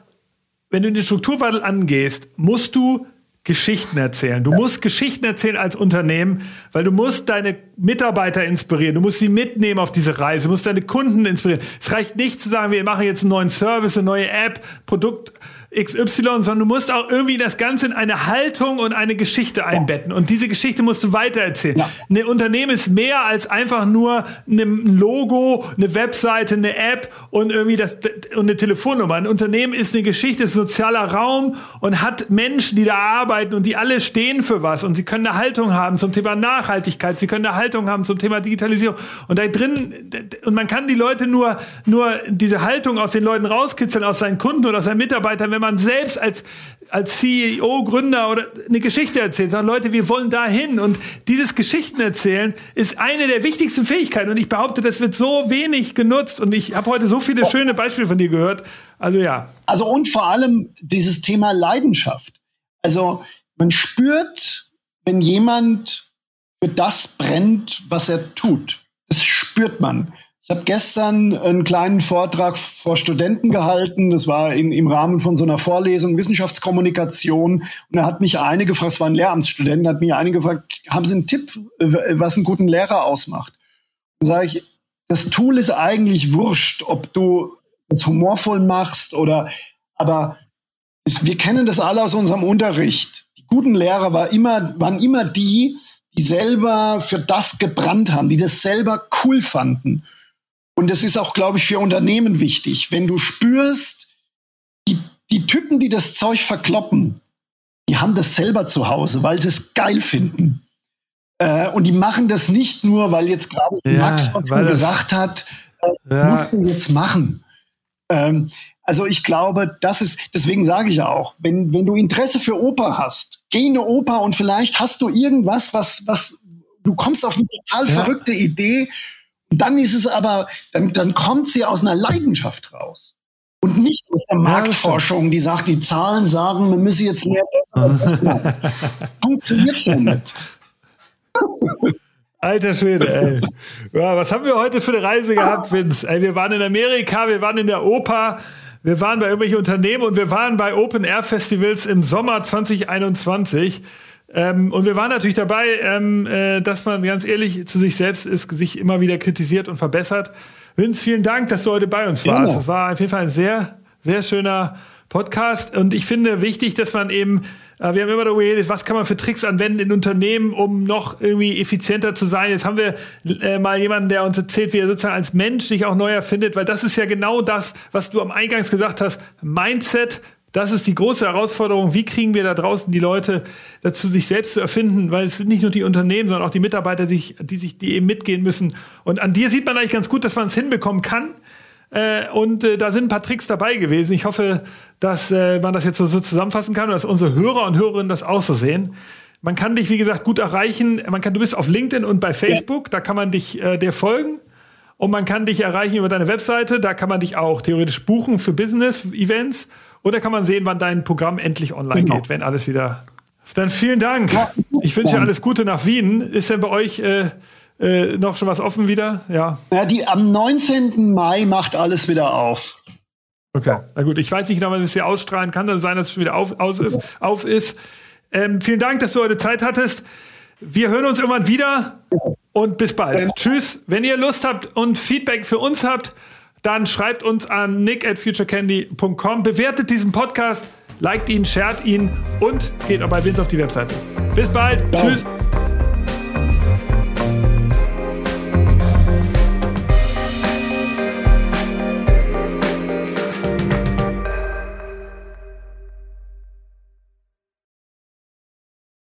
wenn du den Strukturwandel angehst, musst du Geschichten erzählen. Du musst Geschichten erzählen als Unternehmen, weil du musst deine Mitarbeiter inspirieren. Du musst sie mitnehmen auf diese Reise. Du musst deine Kunden inspirieren. Es reicht nicht zu sagen, wir machen jetzt einen neuen Service, eine neue App, Produkt XY, sondern du musst auch irgendwie das Ganze in eine Haltung und eine Geschichte einbetten. Und diese Geschichte musst du weitererzählen. Ja. Ein Unternehmen ist mehr als einfach nur ein Logo, eine Webseite, eine App und irgendwie das und eine Telefonnummer. Ein Unternehmen ist eine Geschichte, ist ein sozialer Raum und hat Menschen, die da arbeiten und die alle stehen für was und sie können eine Haltung haben zum Thema Nachhaltigkeit, sie können eine Haltung haben zum Thema Digitalisierung und da drin und man kann die Leute nur nur diese Haltung aus den Leuten rauskitzeln aus seinen Kunden oder aus seinen Mitarbeitern, wenn man man selbst als, als CEO, Gründer oder eine Geschichte erzählt, sagt, Leute, wir wollen dahin. Und dieses Geschichten erzählen ist eine der wichtigsten Fähigkeiten. Und ich behaupte, das wird so wenig genutzt. Und ich habe heute so viele schöne Beispiele von dir gehört. Also ja. Also und vor allem dieses Thema Leidenschaft. Also man spürt, wenn jemand für das brennt, was er tut. Das spürt man. Ich habe gestern einen kleinen Vortrag vor Studenten gehalten. Das war in, im Rahmen von so einer Vorlesung Wissenschaftskommunikation. Und da hat mich eine gefragt, es war ein Lehramtsstudent, da hat mich eine gefragt, haben Sie einen Tipp, was einen guten Lehrer ausmacht? Dann sage ich, das Tool ist eigentlich wurscht, ob du es humorvoll machst oder, aber es, wir kennen das alle aus unserem Unterricht. Die guten Lehrer war immer, waren immer die, die selber für das gebrannt haben, die das selber cool fanden. Und das ist auch, glaube ich, für Unternehmen wichtig. Wenn du spürst, die, die Typen, die das Zeug verkloppen, die haben das selber zu Hause, weil sie es geil finden. Äh, und die machen das nicht nur, weil jetzt gerade ja, Max schon gesagt hat, äh, ja. musst du jetzt machen. Ähm, also ich glaube, das ist, deswegen sage ich auch, wenn, wenn du Interesse für Oper hast, geh in eine Oper und vielleicht hast du irgendwas, was, was, du kommst auf eine total ja. verrückte Idee und dann ist es aber, dann, dann kommt sie aus einer Leidenschaft raus. Und nicht aus der Marktforschung, die sagt, die Zahlen sagen, man müsse jetzt mehr. Das [laughs] funktioniert so nicht. Alter Schwede, ey. Ja, was haben wir heute für eine Reise gehabt, Vince? Ey, wir waren in Amerika, wir waren in der Oper, wir waren bei irgendwelchen Unternehmen und wir waren bei Open Air Festivals im Sommer 2021. Ähm, und wir waren natürlich dabei, ähm, äh, dass man ganz ehrlich zu sich selbst ist, sich immer wieder kritisiert und verbessert. Vince, vielen Dank, dass du heute bei uns warst. Es war auf jeden Fall ein sehr, sehr schöner Podcast. Und ich finde wichtig, dass man eben, äh, wir haben immer darüber geredet, was kann man für Tricks anwenden in Unternehmen, um noch irgendwie effizienter zu sein. Jetzt haben wir äh, mal jemanden, der uns erzählt, wie er sozusagen als Mensch sich auch neu erfindet, weil das ist ja genau das, was du am Eingangs gesagt hast. Mindset das ist die große Herausforderung. Wie kriegen wir da draußen die Leute dazu, sich selbst zu erfinden? Weil es sind nicht nur die Unternehmen, sondern auch die Mitarbeiter, die sich, die, sich, die eben mitgehen müssen. Und an dir sieht man eigentlich ganz gut, dass man es hinbekommen kann. Äh, und äh, da sind ein paar Tricks dabei gewesen. Ich hoffe, dass äh, man das jetzt so, so zusammenfassen kann und dass unsere Hörer und Hörerinnen das auch so sehen. Man kann dich, wie gesagt, gut erreichen. Man kann, du bist auf LinkedIn und bei Facebook, da kann man dich äh, dir folgen. Und man kann dich erreichen über deine Webseite. Da kann man dich auch theoretisch buchen für Business-Events. Oder kann man sehen, wann dein Programm endlich online genau. geht, wenn alles wieder. Dann vielen Dank. Ich wünsche dir alles Gute nach Wien. Ist denn bei euch äh, äh, noch schon was offen wieder? Ja. Ja, die, am 19. Mai macht alles wieder auf. Okay, na gut. Ich weiß nicht genau, wann es hier ausstrahlen kann. Dann sein, dass es wieder auf, aus, auf ist. Ähm, vielen Dank, dass du heute Zeit hattest. Wir hören uns irgendwann wieder und bis bald. Ja. Tschüss. Wenn ihr Lust habt und Feedback für uns habt, dann schreibt uns an nick at futurecandy.com, bewertet diesen Podcast, liked ihn, shared ihn und geht auch bei Vince auf die Webseite. Bis bald. Ciao. Tschüss.